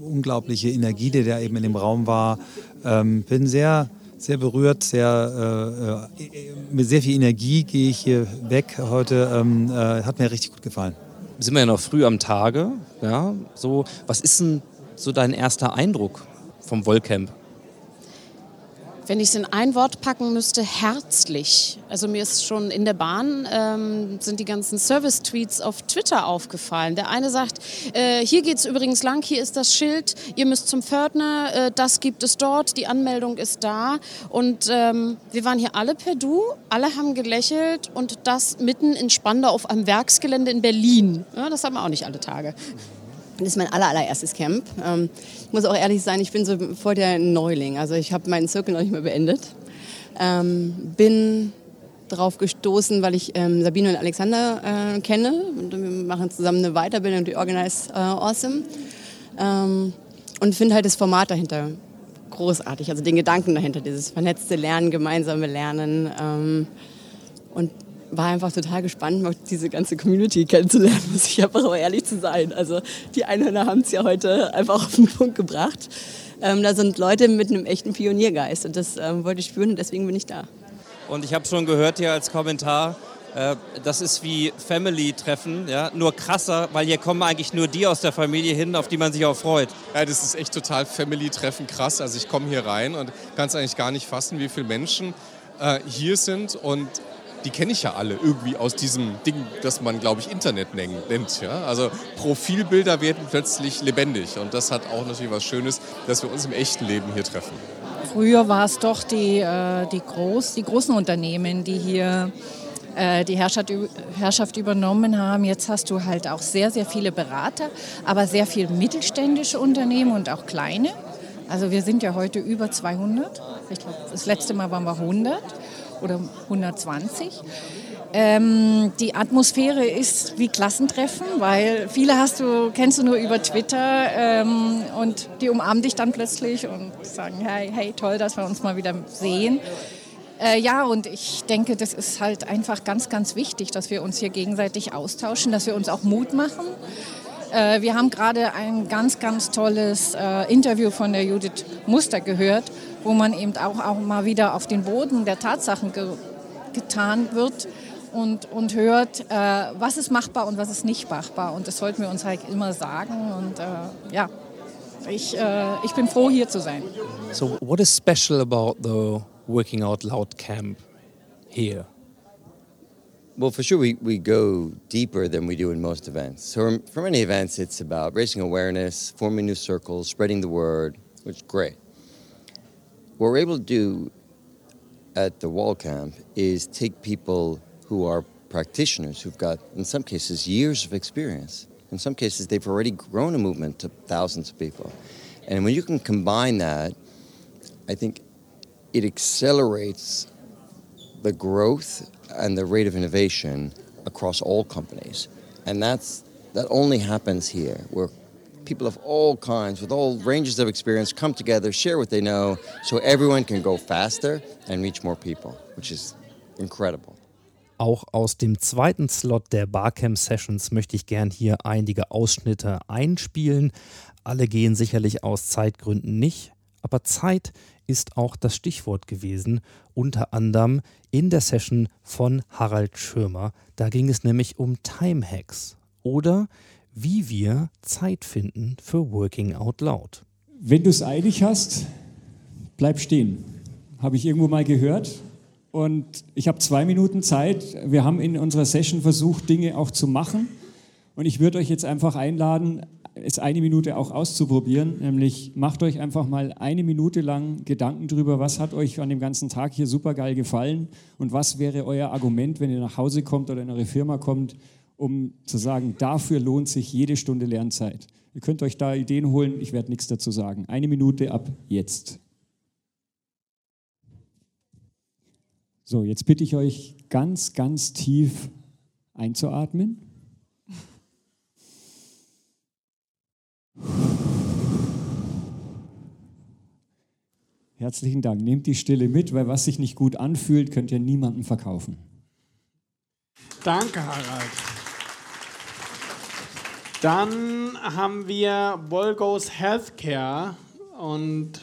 [SPEAKER 28] unglaubliche Energie, die da eben in dem Raum war. Ähm, bin sehr, sehr berührt, sehr, äh, äh, mit sehr viel Energie gehe ich hier weg heute. Ähm, äh, hat mir richtig gut gefallen.
[SPEAKER 30] Sind wir ja noch früh am Tage. Ja, so, was ist denn so dein erster Eindruck vom Wollcamp?
[SPEAKER 11] Wenn ich es in ein Wort packen müsste, herzlich. Also mir ist schon in der Bahn ähm, sind die ganzen Service-Tweets auf Twitter aufgefallen. Der eine sagt, äh, hier es übrigens lang, hier ist das Schild, ihr müsst zum Pförtner, äh, das gibt es dort, die Anmeldung ist da. Und ähm, wir waren hier alle per Du, alle haben gelächelt und das mitten in Spandau auf einem Werksgelände in Berlin. Ja, das haben wir auch nicht alle Tage.
[SPEAKER 31] Das ist mein aller, allererstes Camp. Ähm, ich muss auch ehrlich sein, ich bin so voll der Neuling. Also ich habe meinen Zirkel noch nicht mehr beendet. Ähm, bin darauf gestoßen, weil ich ähm, Sabine und Alexander äh, kenne. Wir machen zusammen eine Weiterbildung, die Organize äh, Awesome. Und finde halt das Format dahinter großartig. Also den Gedanken dahinter, dieses vernetzte Lernen, gemeinsame Lernen. Und war einfach total gespannt, diese ganze Community kennenzulernen, muss ich einfach aber ehrlich zu sein. Also die Einhörner haben es ja heute einfach auf den Punkt gebracht. Ähm, da sind Leute mit einem echten Pioniergeist und das ähm, wollte ich spüren und deswegen bin ich da.
[SPEAKER 30] Und ich habe schon gehört hier als Kommentar, äh, das ist wie Family-Treffen, ja? nur krasser, weil hier kommen eigentlich nur die aus der Familie hin, auf die man sich auch freut.
[SPEAKER 6] Ja, das ist echt total Family-Treffen krass. Also ich komme hier rein und kann es eigentlich gar nicht fassen, wie viele Menschen äh, hier sind und die kenne ich ja alle irgendwie aus diesem Ding, das man, glaube ich, Internet nennt. Ja? Also Profilbilder werden plötzlich lebendig und das hat auch natürlich was Schönes, dass wir uns im echten Leben hier treffen.
[SPEAKER 18] Früher war es doch die, äh, die, Groß, die großen Unternehmen, die hier äh, die Herrschaft, Herrschaft übernommen haben. Jetzt hast du halt auch sehr, sehr viele Berater, aber sehr viele mittelständische Unternehmen und auch kleine. Also wir sind ja heute über 200. Ich glaube, das letzte Mal waren wir 100 oder 120. Ähm, die Atmosphäre ist wie Klassentreffen, weil viele hast du, kennst du nur über Twitter ähm, und die umarmen dich dann plötzlich und sagen, hey, hey, toll, dass wir uns mal wieder sehen. Äh, ja, und ich denke, das ist halt einfach ganz, ganz wichtig, dass wir uns hier gegenseitig austauschen, dass wir uns auch Mut machen. Äh, wir haben gerade ein ganz, ganz tolles äh, Interview von der Judith Muster gehört, wo man eben auch, auch mal wieder auf den Boden der Tatsachen ge getan wird und, und hört, äh, was ist machbar und was ist nicht machbar. Und das sollten wir uns halt immer sagen. Und äh, ja, ich, äh, ich bin froh, hier zu sein.
[SPEAKER 1] So, what is special about the Working Out Loud camp here?
[SPEAKER 5] Well, for sure, we, we go deeper than we do in most events. So, for many events, it's about raising awareness, forming new circles, spreading the word, which is great. What we're able to do at the wall camp is take people who are practitioners who've got, in some cases, years of experience. In some cases, they've already grown a movement to thousands of people. And when you can combine that, I think it accelerates the growth and the rate of innovation across all companies. And that's that only happens here, people of all kinds, with all ranges of experience, come together, share what they know, so everyone can go faster and reach more people, which is incredible.
[SPEAKER 1] Auch aus dem zweiten Slot der Barcamp Sessions möchte ich gern hier einige Ausschnitte einspielen. Alle gehen sicherlich aus Zeitgründen nicht, aber Zeit ist auch das Stichwort gewesen, unter anderem in der Session von Harald Schirmer. Da ging es nämlich um Time Hacks oder wie wir Zeit finden für Working Out Loud.
[SPEAKER 32] Wenn du es eilig hast, bleib stehen. Habe ich irgendwo mal gehört. Und ich habe zwei Minuten Zeit. Wir haben in unserer Session versucht, Dinge auch zu machen. Und ich würde euch jetzt einfach einladen, es eine Minute auch auszuprobieren. Nämlich macht euch einfach mal eine Minute lang Gedanken darüber, was hat euch an dem ganzen Tag hier super geil gefallen und was wäre euer Argument, wenn ihr nach Hause kommt oder in eure Firma kommt, um zu sagen, dafür lohnt sich jede Stunde Lernzeit. Ihr könnt euch da Ideen holen, ich werde nichts dazu sagen. Eine Minute ab jetzt. So, jetzt bitte ich euch ganz, ganz tief einzuatmen. Herzlichen Dank. Nehmt die Stille mit, weil was sich nicht gut anfühlt, könnt ihr niemandem verkaufen.
[SPEAKER 21] Danke, Harald. Dann haben wir Volgos Healthcare und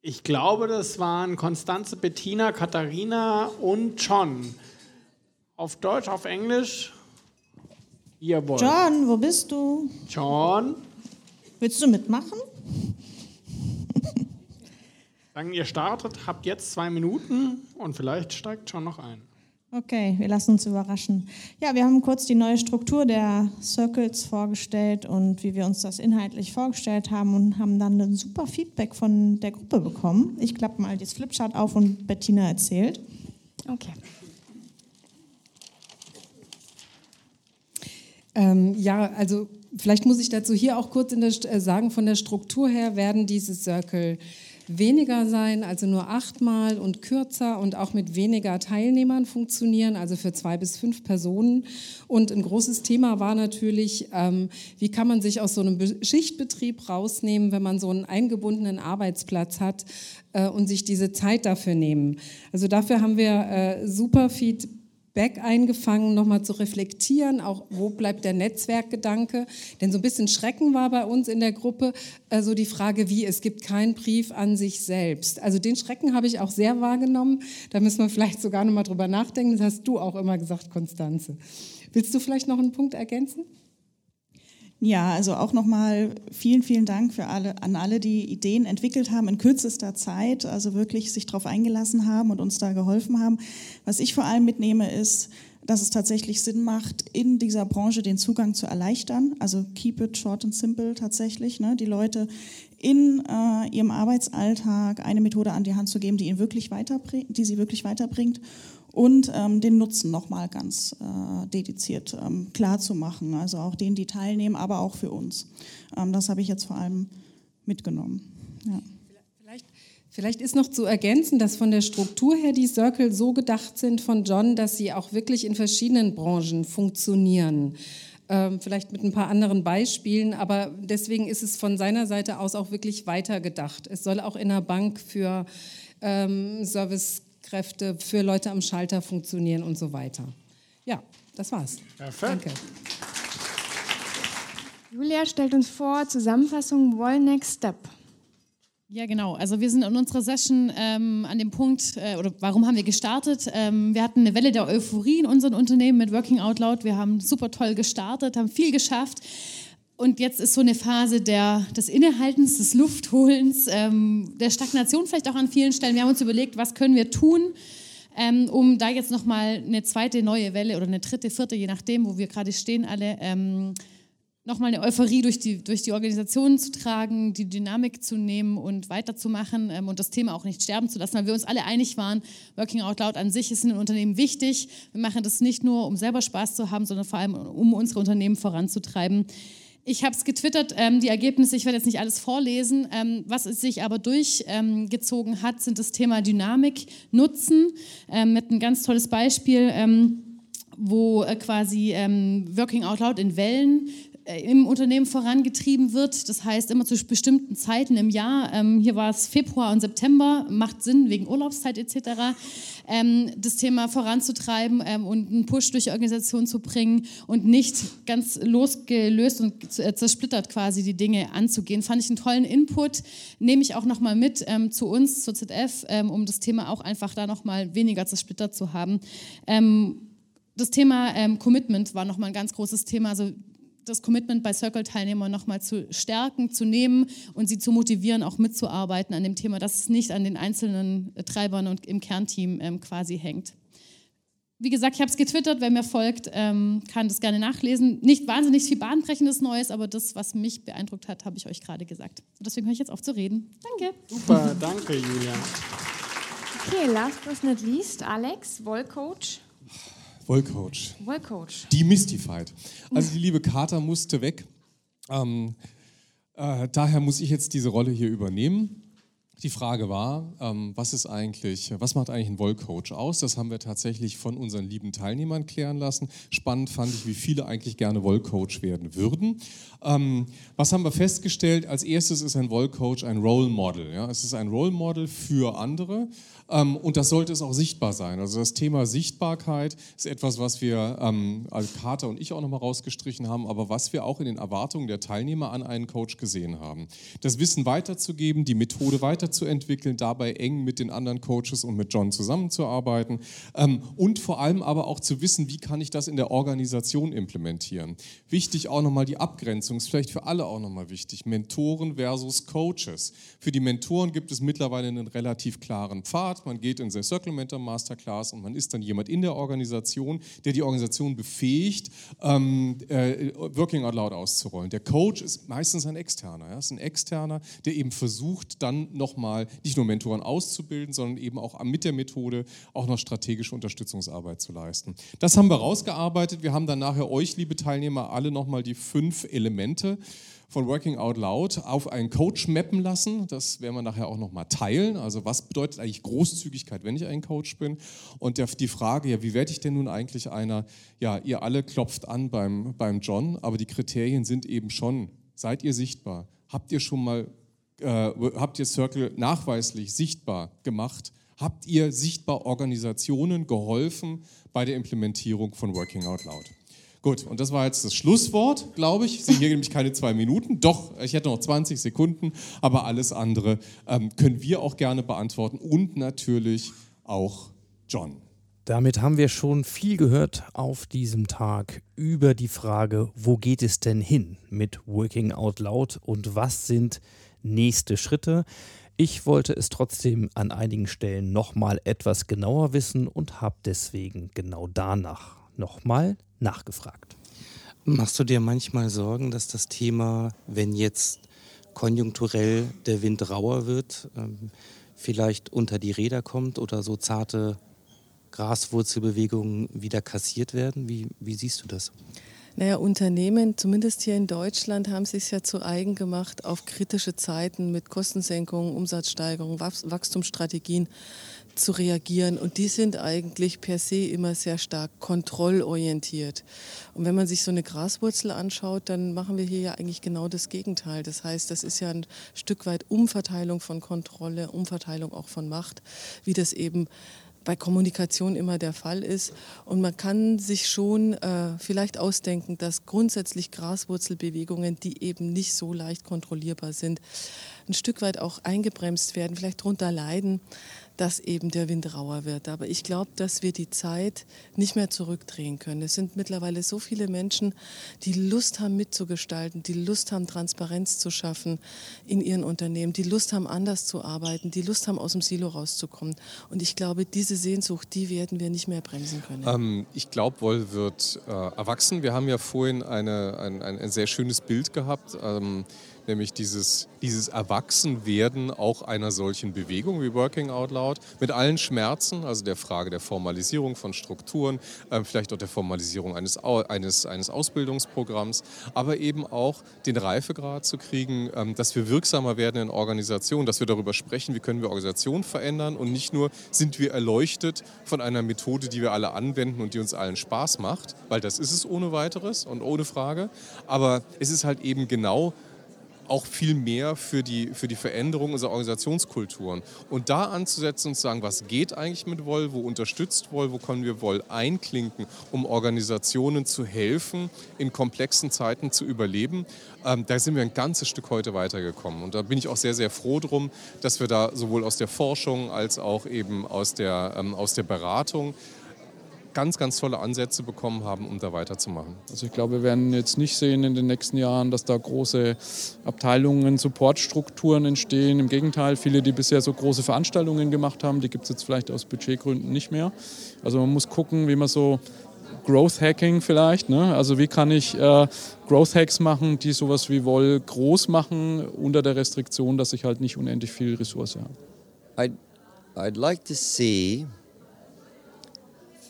[SPEAKER 21] ich glaube, das waren Konstanze, Bettina, Katharina und John. Auf Deutsch, auf Englisch? Ihr wollt.
[SPEAKER 28] John, wo bist du?
[SPEAKER 21] John.
[SPEAKER 28] Willst du mitmachen?
[SPEAKER 21] Sagen, ihr startet, habt jetzt zwei Minuten und vielleicht steigt schon noch ein.
[SPEAKER 28] Okay, wir lassen uns überraschen. Ja, wir haben kurz die neue Struktur der Circles vorgestellt und wie wir uns das inhaltlich vorgestellt haben und haben dann ein super Feedback von der Gruppe bekommen. Ich klappe mal das Flipchart auf und Bettina erzählt.
[SPEAKER 18] Okay.
[SPEAKER 33] Ähm, ja, also vielleicht muss ich dazu hier auch kurz der, äh, sagen, von der Struktur her werden diese Circle weniger sein, also nur achtmal und kürzer und auch mit weniger Teilnehmern funktionieren, also für zwei bis fünf Personen. Und ein großes Thema war natürlich, ähm, wie kann man sich aus so einem Schichtbetrieb rausnehmen, wenn man so einen eingebundenen Arbeitsplatz hat äh, und sich diese Zeit dafür nehmen. Also dafür haben wir äh, super Feedback Back eingefangen, nochmal zu reflektieren, auch wo bleibt der Netzwerkgedanke. Denn so ein bisschen Schrecken war bei uns in der Gruppe so die Frage, wie es gibt keinen Brief an sich selbst. Also den Schrecken habe ich auch sehr wahrgenommen. Da müssen wir vielleicht sogar nochmal drüber nachdenken. Das hast du auch immer gesagt, Konstanze. Willst du vielleicht noch einen Punkt ergänzen?
[SPEAKER 28] Ja, also auch nochmal vielen, vielen Dank für alle, an alle, die Ideen entwickelt haben in kürzester Zeit, also wirklich sich darauf eingelassen haben und uns da geholfen haben. Was ich vor allem mitnehme, ist, dass es tatsächlich Sinn macht, in dieser Branche den Zugang zu erleichtern. Also keep it short and simple tatsächlich. Ne? Die Leute in äh, ihrem Arbeitsalltag eine Methode an die Hand zu geben, die, ihn wirklich die sie wirklich weiterbringt und ähm, den Nutzen nochmal ganz äh, dediziert ähm, klar zu machen. Also auch denen, die teilnehmen, aber auch für uns. Ähm, das habe ich jetzt vor allem mitgenommen.
[SPEAKER 34] Ja.
[SPEAKER 33] Vielleicht, vielleicht ist noch zu ergänzen, dass von der Struktur her die Circle so gedacht sind von John, dass sie auch wirklich in verschiedenen Branchen funktionieren. Ähm, vielleicht mit ein paar anderen Beispielen, aber deswegen ist es von seiner Seite aus auch wirklich weitergedacht. Es soll auch in der Bank für ähm, Servicekräfte, für Leute am Schalter funktionieren und so weiter. Ja, das war's.
[SPEAKER 35] Perfekt.
[SPEAKER 33] Danke.
[SPEAKER 35] Julia stellt uns vor, Zusammenfassung Wall Next Step.
[SPEAKER 25] Ja, genau. Also wir sind in unserer Session ähm, an dem Punkt, äh, oder warum haben wir gestartet? Ähm, wir hatten eine Welle der Euphorie in unserem Unternehmen mit Working Out Loud. Wir haben super toll gestartet, haben viel geschafft. Und jetzt ist so eine Phase der, des Innehaltens, des Luftholens, ähm, der Stagnation vielleicht auch an vielen Stellen. Wir haben uns überlegt, was können wir tun, ähm, um da jetzt nochmal eine zweite neue Welle oder eine dritte, vierte, je nachdem, wo wir gerade stehen alle, ähm, nochmal eine Euphorie durch die, durch die Organisation zu tragen, die Dynamik zu nehmen und weiterzumachen ähm, und das Thema auch nicht sterben zu lassen, weil wir uns alle einig waren, Working Out Loud an sich ist in den Unternehmen wichtig. Wir machen das nicht nur, um selber Spaß zu haben, sondern vor allem, um unsere Unternehmen voranzutreiben. Ich habe es getwittert, ähm, die Ergebnisse, ich werde jetzt nicht alles vorlesen. Ähm, was sich aber durchgezogen ähm, hat, sind das Thema Dynamik nutzen, ähm, mit ein ganz tolles Beispiel, ähm, wo äh, quasi ähm, Working Out Loud in Wellen im Unternehmen vorangetrieben wird. Das heißt, immer zu bestimmten Zeiten im Jahr. Ähm, hier war es Februar und September, macht Sinn wegen Urlaubszeit etc. Ähm, das Thema voranzutreiben ähm, und einen Push durch die Organisation zu bringen und nicht ganz losgelöst und äh, zersplittert quasi die Dinge anzugehen. Fand ich einen tollen Input. Nehme ich auch nochmal mit ähm, zu uns, zur ZF, ähm, um das Thema auch einfach da nochmal weniger zersplittert zu haben. Ähm, das Thema ähm, Commitment war nochmal ein ganz großes Thema. Also das Commitment bei Circle-Teilnehmern nochmal zu stärken, zu nehmen und sie zu motivieren, auch mitzuarbeiten an dem Thema, dass es nicht an den einzelnen Treibern und im Kernteam ähm, quasi hängt. Wie gesagt, ich habe es getwittert, wer mir folgt, ähm, kann das gerne nachlesen. Nicht wahnsinnig viel bahnbrechendes Neues, aber das, was mich beeindruckt hat, habe ich euch gerade gesagt. Und deswegen höre ich jetzt auf zu reden. Danke.
[SPEAKER 35] Super, danke Julia. Okay, last but not least, Alex, Wollcoach.
[SPEAKER 6] Wollcoach.
[SPEAKER 35] Wollcoach.
[SPEAKER 6] Demystified. Also die liebe Carter musste weg. Ähm, äh, daher muss ich jetzt diese Rolle hier übernehmen. Die Frage war, ähm, was ist eigentlich, was macht eigentlich ein Wollcoach aus? Das haben wir tatsächlich von unseren lieben Teilnehmern klären lassen. Spannend fand ich, wie viele eigentlich gerne Wollcoach werden würden. Ähm, was haben wir festgestellt? Als erstes ist ein Wollcoach ein Role Model. Ja? Es ist ein Role Model für andere. Ähm, und das sollte es auch sichtbar sein. Also das Thema Sichtbarkeit ist etwas, was wir ähm, Kater und ich auch nochmal rausgestrichen haben, aber was wir auch in den Erwartungen der Teilnehmer an einen Coach gesehen haben. Das Wissen weiterzugeben, die Methode weiterzuentwickeln, dabei eng mit den anderen Coaches und mit John zusammenzuarbeiten ähm, und vor allem aber auch zu wissen, wie kann ich das in der Organisation implementieren. Wichtig auch nochmal die Abgrenzung, ist vielleicht für alle auch nochmal wichtig, Mentoren versus Coaches. Für die Mentoren gibt es mittlerweile einen relativ klaren Pfad, man geht in der Circle Mentor Masterclass und man ist dann jemand in der Organisation, der die Organisation befähigt, ähm, äh, Working Out Loud auszurollen. Der Coach ist meistens ein Externer, ja? ist ein Externer, der eben versucht, dann nochmal nicht nur Mentoren auszubilden, sondern eben auch mit der Methode auch noch strategische Unterstützungsarbeit zu leisten. Das haben wir rausgearbeitet. Wir haben dann nachher euch, liebe Teilnehmer, alle nochmal die fünf Elemente von Working Out Loud auf einen Coach mappen lassen. Das werden wir nachher auch nochmal teilen. Also was bedeutet eigentlich Großzügigkeit, wenn ich ein Coach bin? Und der, die Frage, ja, wie werde ich denn nun eigentlich einer? Ja, ihr alle klopft an beim, beim John, aber die Kriterien sind eben schon, seid ihr sichtbar? Habt ihr schon mal, äh, habt ihr Circle nachweislich sichtbar gemacht? Habt ihr sichtbar Organisationen geholfen bei der Implementierung von Working Out Loud? Gut, und das war jetzt das Schlusswort, glaube ich. Ich sehe hier nämlich keine zwei Minuten. Doch, ich hätte noch 20 Sekunden, aber alles andere ähm, können wir auch gerne beantworten und natürlich auch John.
[SPEAKER 1] Damit haben wir schon viel gehört auf diesem Tag über die Frage, wo geht es denn hin mit Working Out Loud und was sind nächste Schritte. Ich wollte es trotzdem an einigen Stellen nochmal etwas genauer wissen und habe deswegen genau danach nochmal nachgefragt.
[SPEAKER 30] Machst du dir manchmal Sorgen, dass das Thema, wenn jetzt konjunkturell der Wind rauer wird, ähm, vielleicht unter die Räder kommt oder so zarte Graswurzelbewegungen wieder kassiert werden? Wie, wie siehst du das?
[SPEAKER 7] Naja, Unternehmen, zumindest hier in Deutschland, haben sich ja zu eigen gemacht, auf kritische Zeiten mit Kostensenkungen, Umsatzsteigerungen, Wachstumsstrategien zu reagieren. Und die sind eigentlich per se immer sehr stark kontrollorientiert. Und wenn man sich so eine Graswurzel anschaut, dann machen wir hier ja eigentlich genau das Gegenteil. Das heißt, das ist ja ein Stück weit Umverteilung von Kontrolle, Umverteilung auch von Macht, wie das eben bei Kommunikation immer der Fall ist. Und man kann sich schon äh, vielleicht ausdenken, dass grundsätzlich Graswurzelbewegungen, die eben nicht so leicht kontrollierbar sind, ein Stück weit auch eingebremst werden, vielleicht darunter leiden dass eben der Wind rauer wird. Aber ich glaube, dass wir die Zeit nicht mehr zurückdrehen können. Es sind mittlerweile so viele Menschen, die Lust haben mitzugestalten, die Lust haben, Transparenz zu schaffen in ihren Unternehmen, die Lust haben, anders zu arbeiten, die Lust haben, aus dem Silo rauszukommen. Und ich glaube, diese Sehnsucht, die werden wir nicht mehr bremsen können.
[SPEAKER 6] Ähm, ich glaube, Woll wird äh, erwachsen. Wir haben ja vorhin eine, ein, ein, sehr schönes Bild gehabt. Ähm, nämlich dieses, dieses Erwachsenwerden auch einer solchen Bewegung wie Working Out Loud mit allen Schmerzen, also der Frage der Formalisierung von Strukturen, äh, vielleicht auch der Formalisierung eines, eines, eines Ausbildungsprogramms, aber eben auch den Reifegrad zu kriegen, ähm, dass wir wirksamer werden in Organisationen, dass wir darüber sprechen, wie können wir Organisationen verändern und nicht nur sind wir erleuchtet von einer Methode, die wir alle anwenden und die uns allen Spaß macht, weil das ist es ohne weiteres und ohne Frage, aber es ist halt eben genau auch viel mehr für die, für die Veränderung unserer Organisationskulturen. Und da anzusetzen und zu sagen, was geht eigentlich mit Woll, wo unterstützt Woll, wo können wir Woll einklinken, um Organisationen zu helfen, in komplexen Zeiten zu überleben, ähm, da sind wir ein ganzes Stück heute weitergekommen. Und da bin ich auch sehr, sehr froh drum, dass wir da sowohl aus der Forschung als auch eben aus der, ähm, aus der Beratung ganz, ganz tolle Ansätze bekommen haben, um da weiterzumachen.
[SPEAKER 24] Also ich glaube, wir werden jetzt nicht sehen in den nächsten Jahren, dass da große Abteilungen, Supportstrukturen entstehen. Im Gegenteil, viele, die bisher so große Veranstaltungen gemacht haben, die gibt es jetzt vielleicht aus Budgetgründen nicht mehr. Also man muss gucken, wie man so Growth Hacking vielleicht. Ne? Also wie kann ich äh, Growth Hacks machen, die sowas wie Woll groß machen, unter der Restriktion, dass ich halt nicht unendlich viel Ressource habe.
[SPEAKER 5] I'd, I'd like to see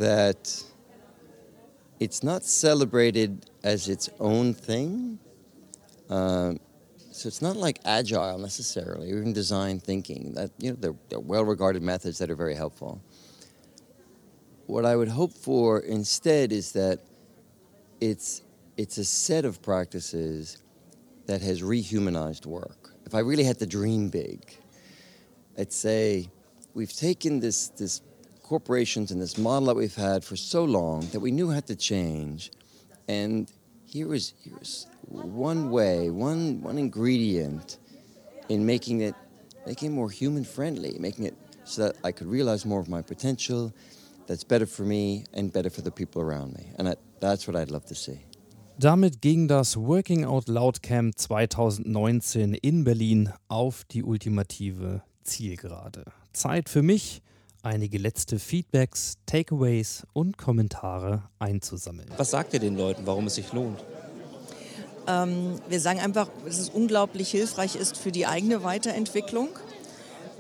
[SPEAKER 5] that it's not celebrated as its own thing. Uh, so it's not like agile necessarily, or even design thinking. That you know, they're, they're well-regarded methods that are very helpful. What I would hope for instead is that it's it's a set of practices that has rehumanized work. If I really had to dream big, I'd say we've taken this this corporations and this model that we've had for so long that we knew had to change. And here is here's one way, one one ingredient in making it making it more human friendly, making it so that I could realize more of my potential that's better for me and better for the people around me. And I, that's what I'd love to see.
[SPEAKER 1] Damit ging das Working Out Loud Camp 2019 in Berlin auf die ultimative Zielgerade. Zeit für mich, einige letzte Feedbacks, Takeaways und Kommentare einzusammeln.
[SPEAKER 30] Was sagt ihr den Leuten, warum es sich lohnt?
[SPEAKER 36] Ähm, wir sagen einfach, dass es unglaublich hilfreich ist für die eigene Weiterentwicklung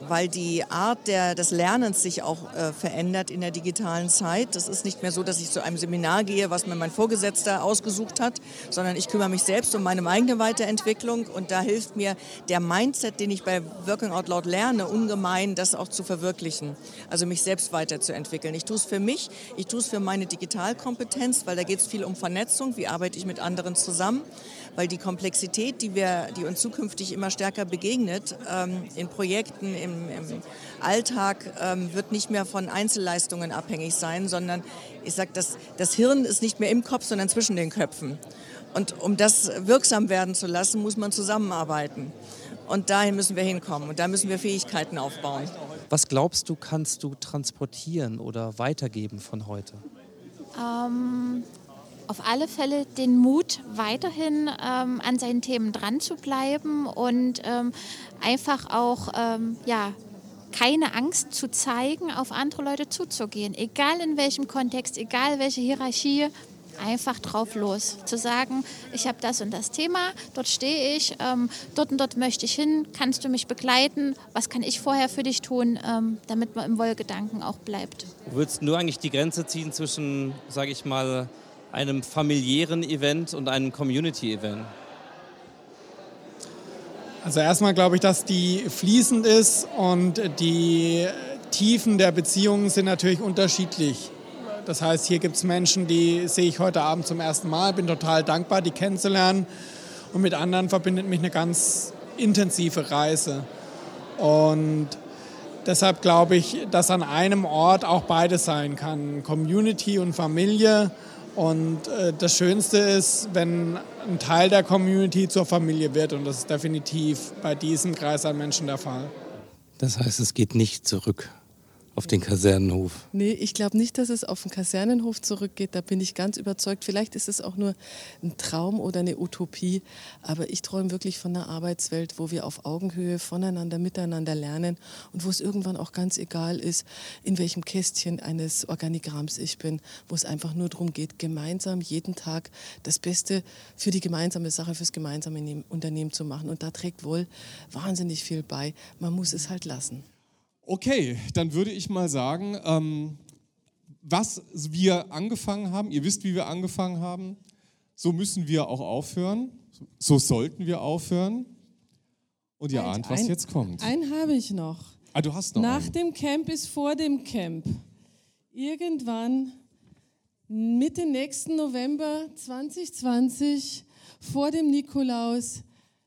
[SPEAKER 36] weil die Art der, des Lernens sich auch äh, verändert in der digitalen Zeit. Das ist nicht mehr so, dass ich zu einem Seminar gehe, was mir mein Vorgesetzter ausgesucht hat, sondern ich kümmere mich selbst um meine eigene Weiterentwicklung und da hilft mir der Mindset, den ich bei Working Out Loud lerne, ungemein, das auch zu verwirklichen. Also mich selbst weiterzuentwickeln. Ich tue es für mich, ich tue es für meine Digitalkompetenz, weil da geht es viel um Vernetzung, wie arbeite ich mit anderen zusammen weil die Komplexität, die, wir, die uns zukünftig immer stärker begegnet, ähm, in Projekten, im, im Alltag, ähm, wird nicht mehr von Einzelleistungen abhängig sein, sondern ich sage, das, das Hirn ist nicht mehr im Kopf, sondern zwischen den Köpfen. Und um das wirksam werden zu lassen, muss man zusammenarbeiten. Und dahin müssen wir hinkommen und da müssen wir Fähigkeiten aufbauen.
[SPEAKER 30] Was glaubst du, kannst du transportieren oder weitergeben von heute?
[SPEAKER 35] Ähm, auf alle Fälle den Mut, weiterhin ähm, an seinen Themen dran zu bleiben und ähm, einfach auch ähm, ja, keine Angst zu zeigen, auf andere Leute zuzugehen. Egal in welchem Kontext, egal welche Hierarchie, einfach drauf los. Zu sagen, ich habe das und das Thema, dort stehe ich, ähm, dort und dort möchte ich hin, kannst du mich begleiten, was kann ich vorher für dich tun, ähm, damit man im Wollgedanken auch bleibt.
[SPEAKER 30] Würdest du eigentlich die Grenze ziehen zwischen, sage ich mal, einem familiären Event und einem Community-Event?
[SPEAKER 21] Also erstmal glaube ich, dass die fließend ist und die Tiefen der Beziehungen sind natürlich unterschiedlich. Das heißt, hier gibt es Menschen, die sehe ich heute Abend zum ersten Mal, bin total dankbar, die kennenzulernen. Und mit anderen verbindet mich eine ganz intensive Reise. Und deshalb glaube ich, dass an einem Ort auch beides sein kann, Community und Familie. Und äh, das Schönste ist, wenn ein Teil der Community zur Familie wird. Und das ist definitiv bei diesem Kreis an Menschen der Fall.
[SPEAKER 30] Das heißt, es geht nicht zurück auf den Kasernenhof.
[SPEAKER 37] Nee, ich glaube nicht, dass es auf den Kasernenhof zurückgeht. Da bin ich ganz überzeugt. Vielleicht ist es auch nur ein Traum oder eine Utopie. Aber ich träume wirklich von einer Arbeitswelt, wo wir auf Augenhöhe voneinander, miteinander lernen und wo es irgendwann auch ganz egal ist, in welchem Kästchen eines Organigramms ich bin, wo es einfach nur darum geht, gemeinsam jeden Tag das Beste für die gemeinsame Sache, fürs gemeinsame Unternehmen zu machen. Und da trägt wohl wahnsinnig viel bei. Man muss es halt lassen.
[SPEAKER 6] Okay, dann würde ich mal sagen, ähm, was wir angefangen haben, ihr wisst, wie wir angefangen haben, so müssen wir auch aufhören, so sollten wir aufhören. Und ihr ahnt, was
[SPEAKER 7] ein,
[SPEAKER 6] jetzt kommt.
[SPEAKER 7] Einen habe ich noch.
[SPEAKER 6] Ah, du hast noch
[SPEAKER 7] Nach
[SPEAKER 6] einen.
[SPEAKER 7] dem Camp ist vor dem Camp. Irgendwann Mitte nächsten November 2020 vor dem Nikolaus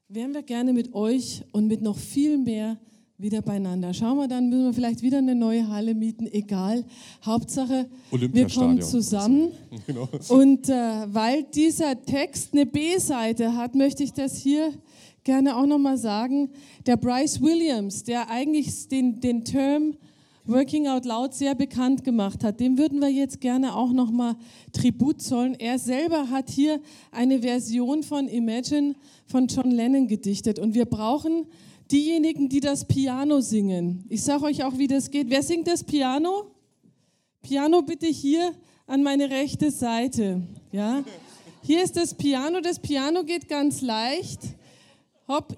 [SPEAKER 7] wären wir gerne mit euch und mit noch viel mehr wieder beieinander. Schauen wir, dann müssen wir vielleicht wieder eine neue Halle mieten, egal. Hauptsache, wir kommen zusammen.
[SPEAKER 6] Genau.
[SPEAKER 7] Und äh, weil dieser Text eine B-Seite hat, möchte ich das hier gerne auch nochmal sagen. Der Bryce Williams, der eigentlich den, den Term Working Out Loud sehr bekannt gemacht hat, dem würden wir jetzt gerne auch nochmal Tribut zollen. Er selber hat hier eine Version von Imagine von John Lennon gedichtet und wir brauchen diejenigen, die das Piano singen. Ich sage euch auch, wie das geht. Wer singt das Piano? Piano bitte hier an meine rechte Seite. Ja? Hier ist das Piano. Das Piano geht ganz leicht. Hopp.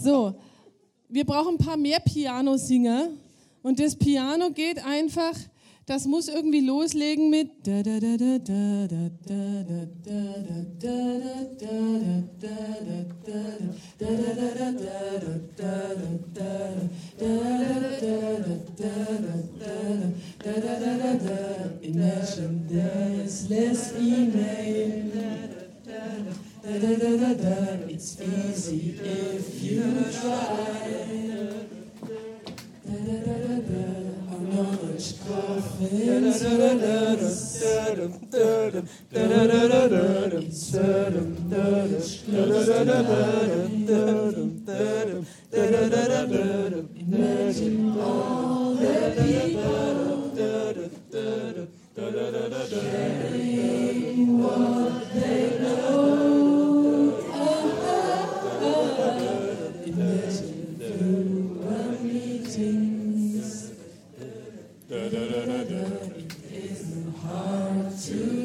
[SPEAKER 7] So, wir brauchen ein paar mehr Pianosinger. Und das Piano geht einfach das muss irgendwie loslegen mit Imagine there's less email. It's easy if you try. Knowledge coffins Imagine all the people sharing what they know. Imagine It isn't hard to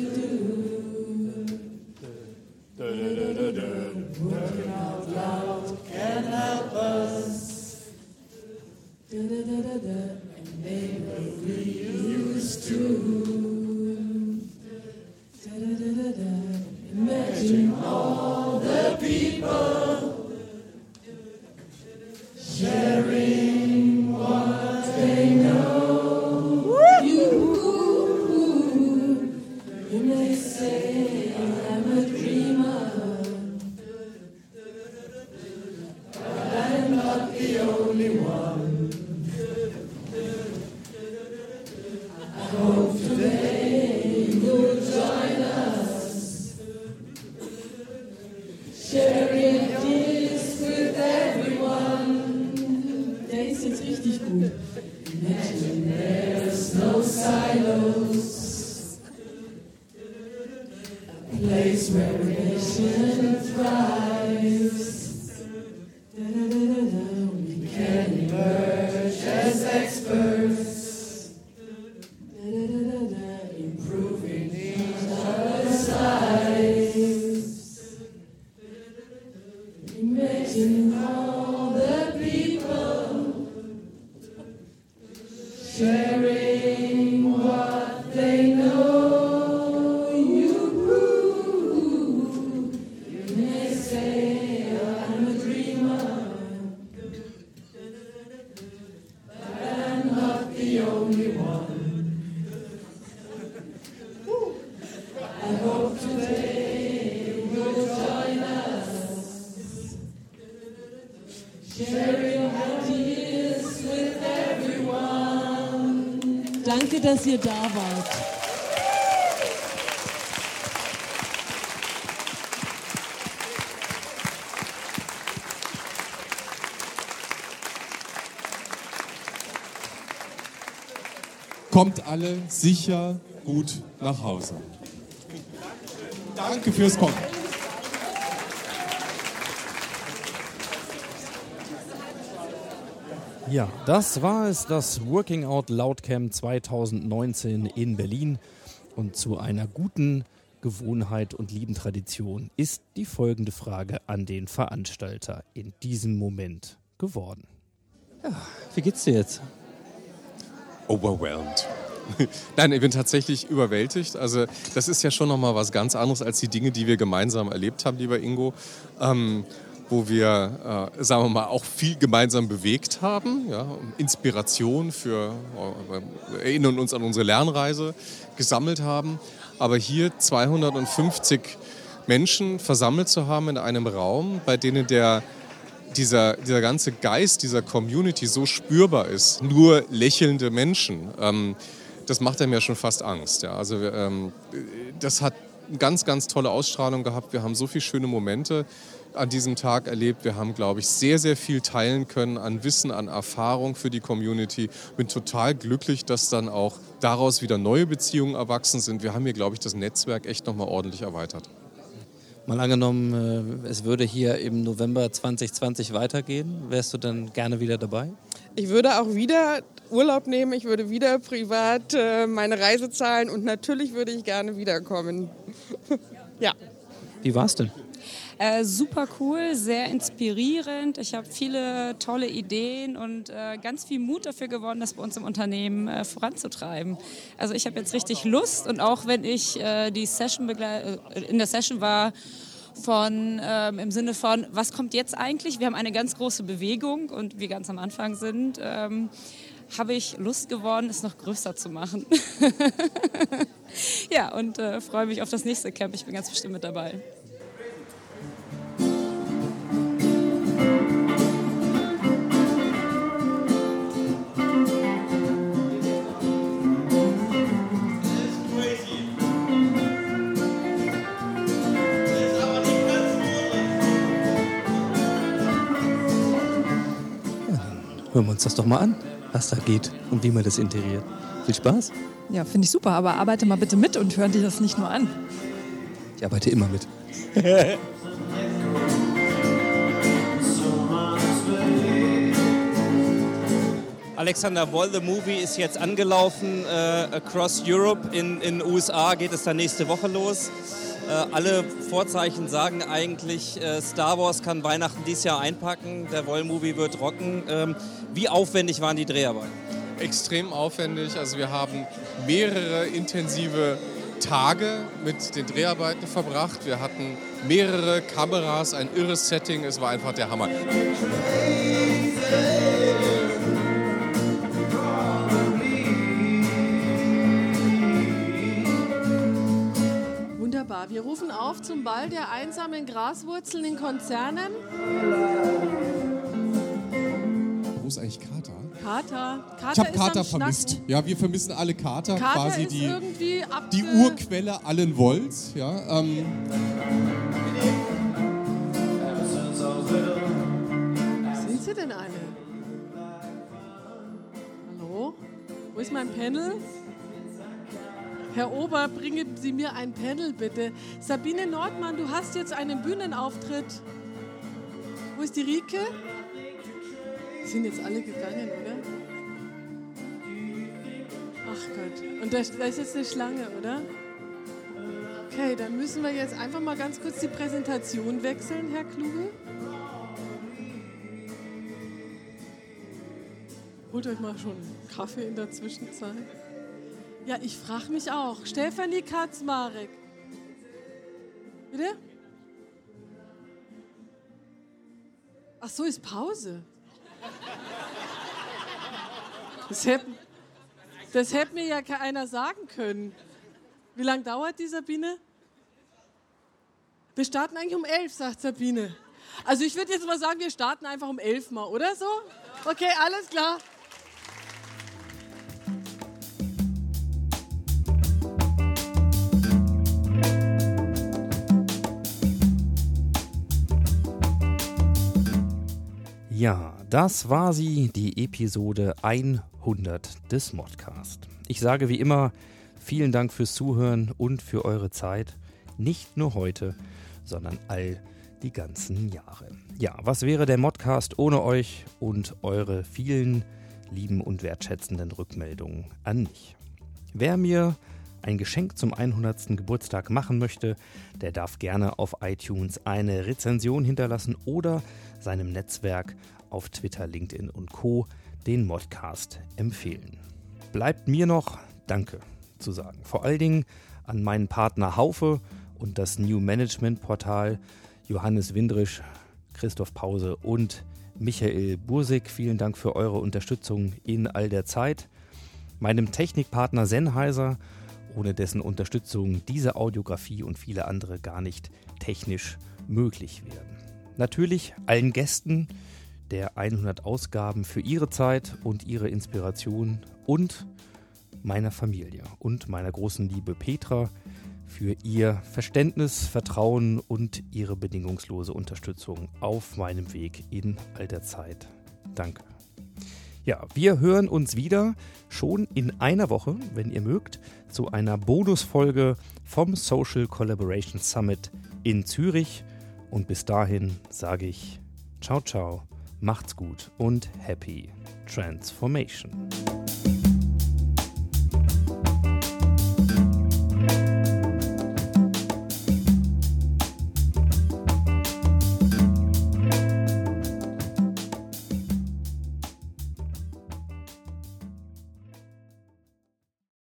[SPEAKER 7] ihr da wart.
[SPEAKER 6] Kommt alle sicher gut nach Hause. Danke fürs Kommen.
[SPEAKER 1] Ja, das war es, das Working Out Loud Camp 2019 in Berlin. Und zu einer guten Gewohnheit und lieben Tradition ist die folgende Frage an den Veranstalter in diesem Moment geworden.
[SPEAKER 30] Ja, wie geht's dir jetzt?
[SPEAKER 6] Overwhelmed. Nein, ich bin tatsächlich überwältigt. Also das ist ja schon nochmal was ganz anderes als die Dinge, die wir gemeinsam erlebt haben, lieber Ingo. Ähm, wo wir, äh, sagen wir mal, auch viel gemeinsam bewegt haben, ja, Inspiration für, äh, erinnern uns an unsere Lernreise, gesammelt haben. Aber hier 250 Menschen versammelt zu haben in einem Raum, bei denen der, dieser, dieser ganze Geist dieser Community so spürbar ist, nur lächelnde Menschen, ähm, das macht einem ja schon fast Angst. Ja. Also ähm, das hat eine ganz, ganz tolle Ausstrahlung gehabt. Wir haben so viele schöne Momente an diesem Tag erlebt. Wir haben, glaube ich, sehr, sehr viel teilen können an Wissen, an Erfahrung für die Community. Bin total glücklich, dass dann auch daraus wieder neue Beziehungen erwachsen sind. Wir haben hier, glaube ich, das Netzwerk echt nochmal ordentlich erweitert.
[SPEAKER 30] Mal angenommen, äh, es würde hier im November 2020 weitergehen, wärst du dann gerne wieder dabei?
[SPEAKER 9] Ich würde auch wieder Urlaub nehmen, ich würde wieder privat äh, meine Reise zahlen und natürlich würde ich gerne wiederkommen. ja.
[SPEAKER 30] Wie war es denn?
[SPEAKER 31] Äh, super cool, sehr inspirierend. Ich habe viele tolle Ideen und äh, ganz viel Mut dafür gewonnen, das bei uns im Unternehmen äh, voranzutreiben. Also ich habe jetzt richtig Lust und auch wenn ich äh, die Session äh, in der Session war, von ähm, im Sinne von, was kommt jetzt eigentlich? Wir haben eine ganz große Bewegung und wir ganz am Anfang sind. Ähm, habe ich Lust geworden, es noch größer zu machen. ja, und äh, freue mich auf das nächste Camp. Ich bin ganz bestimmt mit dabei.
[SPEAKER 30] Hören wir uns das doch mal an, was da geht und wie man das integriert. Viel Spaß.
[SPEAKER 22] Ja, finde ich super, aber arbeite mal bitte mit und hör dir das nicht nur an.
[SPEAKER 30] Ich arbeite immer mit. Alexander Woll, The Movie, ist jetzt angelaufen. Äh, across Europe in den USA geht es dann nächste Woche los. Äh, alle Vorzeichen sagen eigentlich, äh, Star Wars kann Weihnachten dieses Jahr einpacken, der Woll-Movie wird rocken. Ähm, wie aufwendig waren die Dreharbeiten?
[SPEAKER 6] Extrem aufwendig. Also wir haben mehrere intensive Tage mit den Dreharbeiten verbracht. Wir hatten mehrere Kameras, ein irres Setting. Es war einfach der Hammer.
[SPEAKER 7] Wir rufen auf zum Ball der einsamen Graswurzeln in Konzernen.
[SPEAKER 6] Wo ist eigentlich Kater?
[SPEAKER 7] Kater. Kater
[SPEAKER 6] Ich habe Kater
[SPEAKER 7] am
[SPEAKER 6] vermisst.
[SPEAKER 7] Schnacken.
[SPEAKER 6] Ja, wir vermissen alle Kater,
[SPEAKER 7] Kater
[SPEAKER 6] quasi die, die
[SPEAKER 7] äh,
[SPEAKER 6] Urquelle allen Wolls. Ja, ähm,
[SPEAKER 7] Sind sie denn alle? Hallo? Wo ist mein Panel? Herr Ober, bringen Sie mir ein Panel bitte. Sabine Nordmann, du hast jetzt einen Bühnenauftritt. Wo ist die Rike? Sind jetzt alle gegangen, oder? Ach Gott. Und da, da ist jetzt eine Schlange, oder? Okay, dann müssen wir jetzt einfach mal ganz kurz die Präsentation wechseln, Herr Kluge. Holt euch mal schon einen Kaffee in der Zwischenzeit. Ja, ich frage mich auch. Stefanie Katzmarek. Bitte? Ach so, ist Pause. Das hätte, das hätte mir ja keiner sagen können. Wie lange dauert die Sabine? Wir starten eigentlich um elf, sagt Sabine. Also ich würde jetzt mal sagen, wir starten einfach um elf mal, oder so? Okay, alles klar.
[SPEAKER 1] Ja, das war sie, die Episode 100 des Modcast. Ich sage wie immer vielen Dank fürs Zuhören und für eure Zeit. Nicht nur heute, sondern all die ganzen Jahre. Ja, was wäre der Modcast ohne euch und eure vielen lieben und wertschätzenden Rückmeldungen an mich? Wer mir ein Geschenk zum 100. Geburtstag machen möchte, der darf gerne auf iTunes eine Rezension hinterlassen oder seinem Netzwerk auf Twitter, LinkedIn und Co. den Modcast empfehlen. Bleibt mir noch Danke zu sagen. Vor allen Dingen an meinen Partner Haufe und das New Management Portal Johannes Windrisch, Christoph Pause und Michael Bursig. Vielen Dank für eure Unterstützung in all der Zeit. Meinem Technikpartner Sennheiser, ohne dessen Unterstützung diese Audiografie und viele andere gar nicht technisch möglich wären. Natürlich allen Gästen der 100 Ausgaben für ihre Zeit und ihre Inspiration und meiner Familie und meiner großen Liebe Petra für ihr Verständnis, Vertrauen und ihre bedingungslose Unterstützung auf meinem Weg in all der Zeit. Danke. Ja, wir hören uns wieder schon in einer Woche, wenn ihr mögt, zu einer Bonusfolge vom Social Collaboration Summit in Zürich. Und bis dahin sage ich ciao, ciao, macht's gut und happy transformation.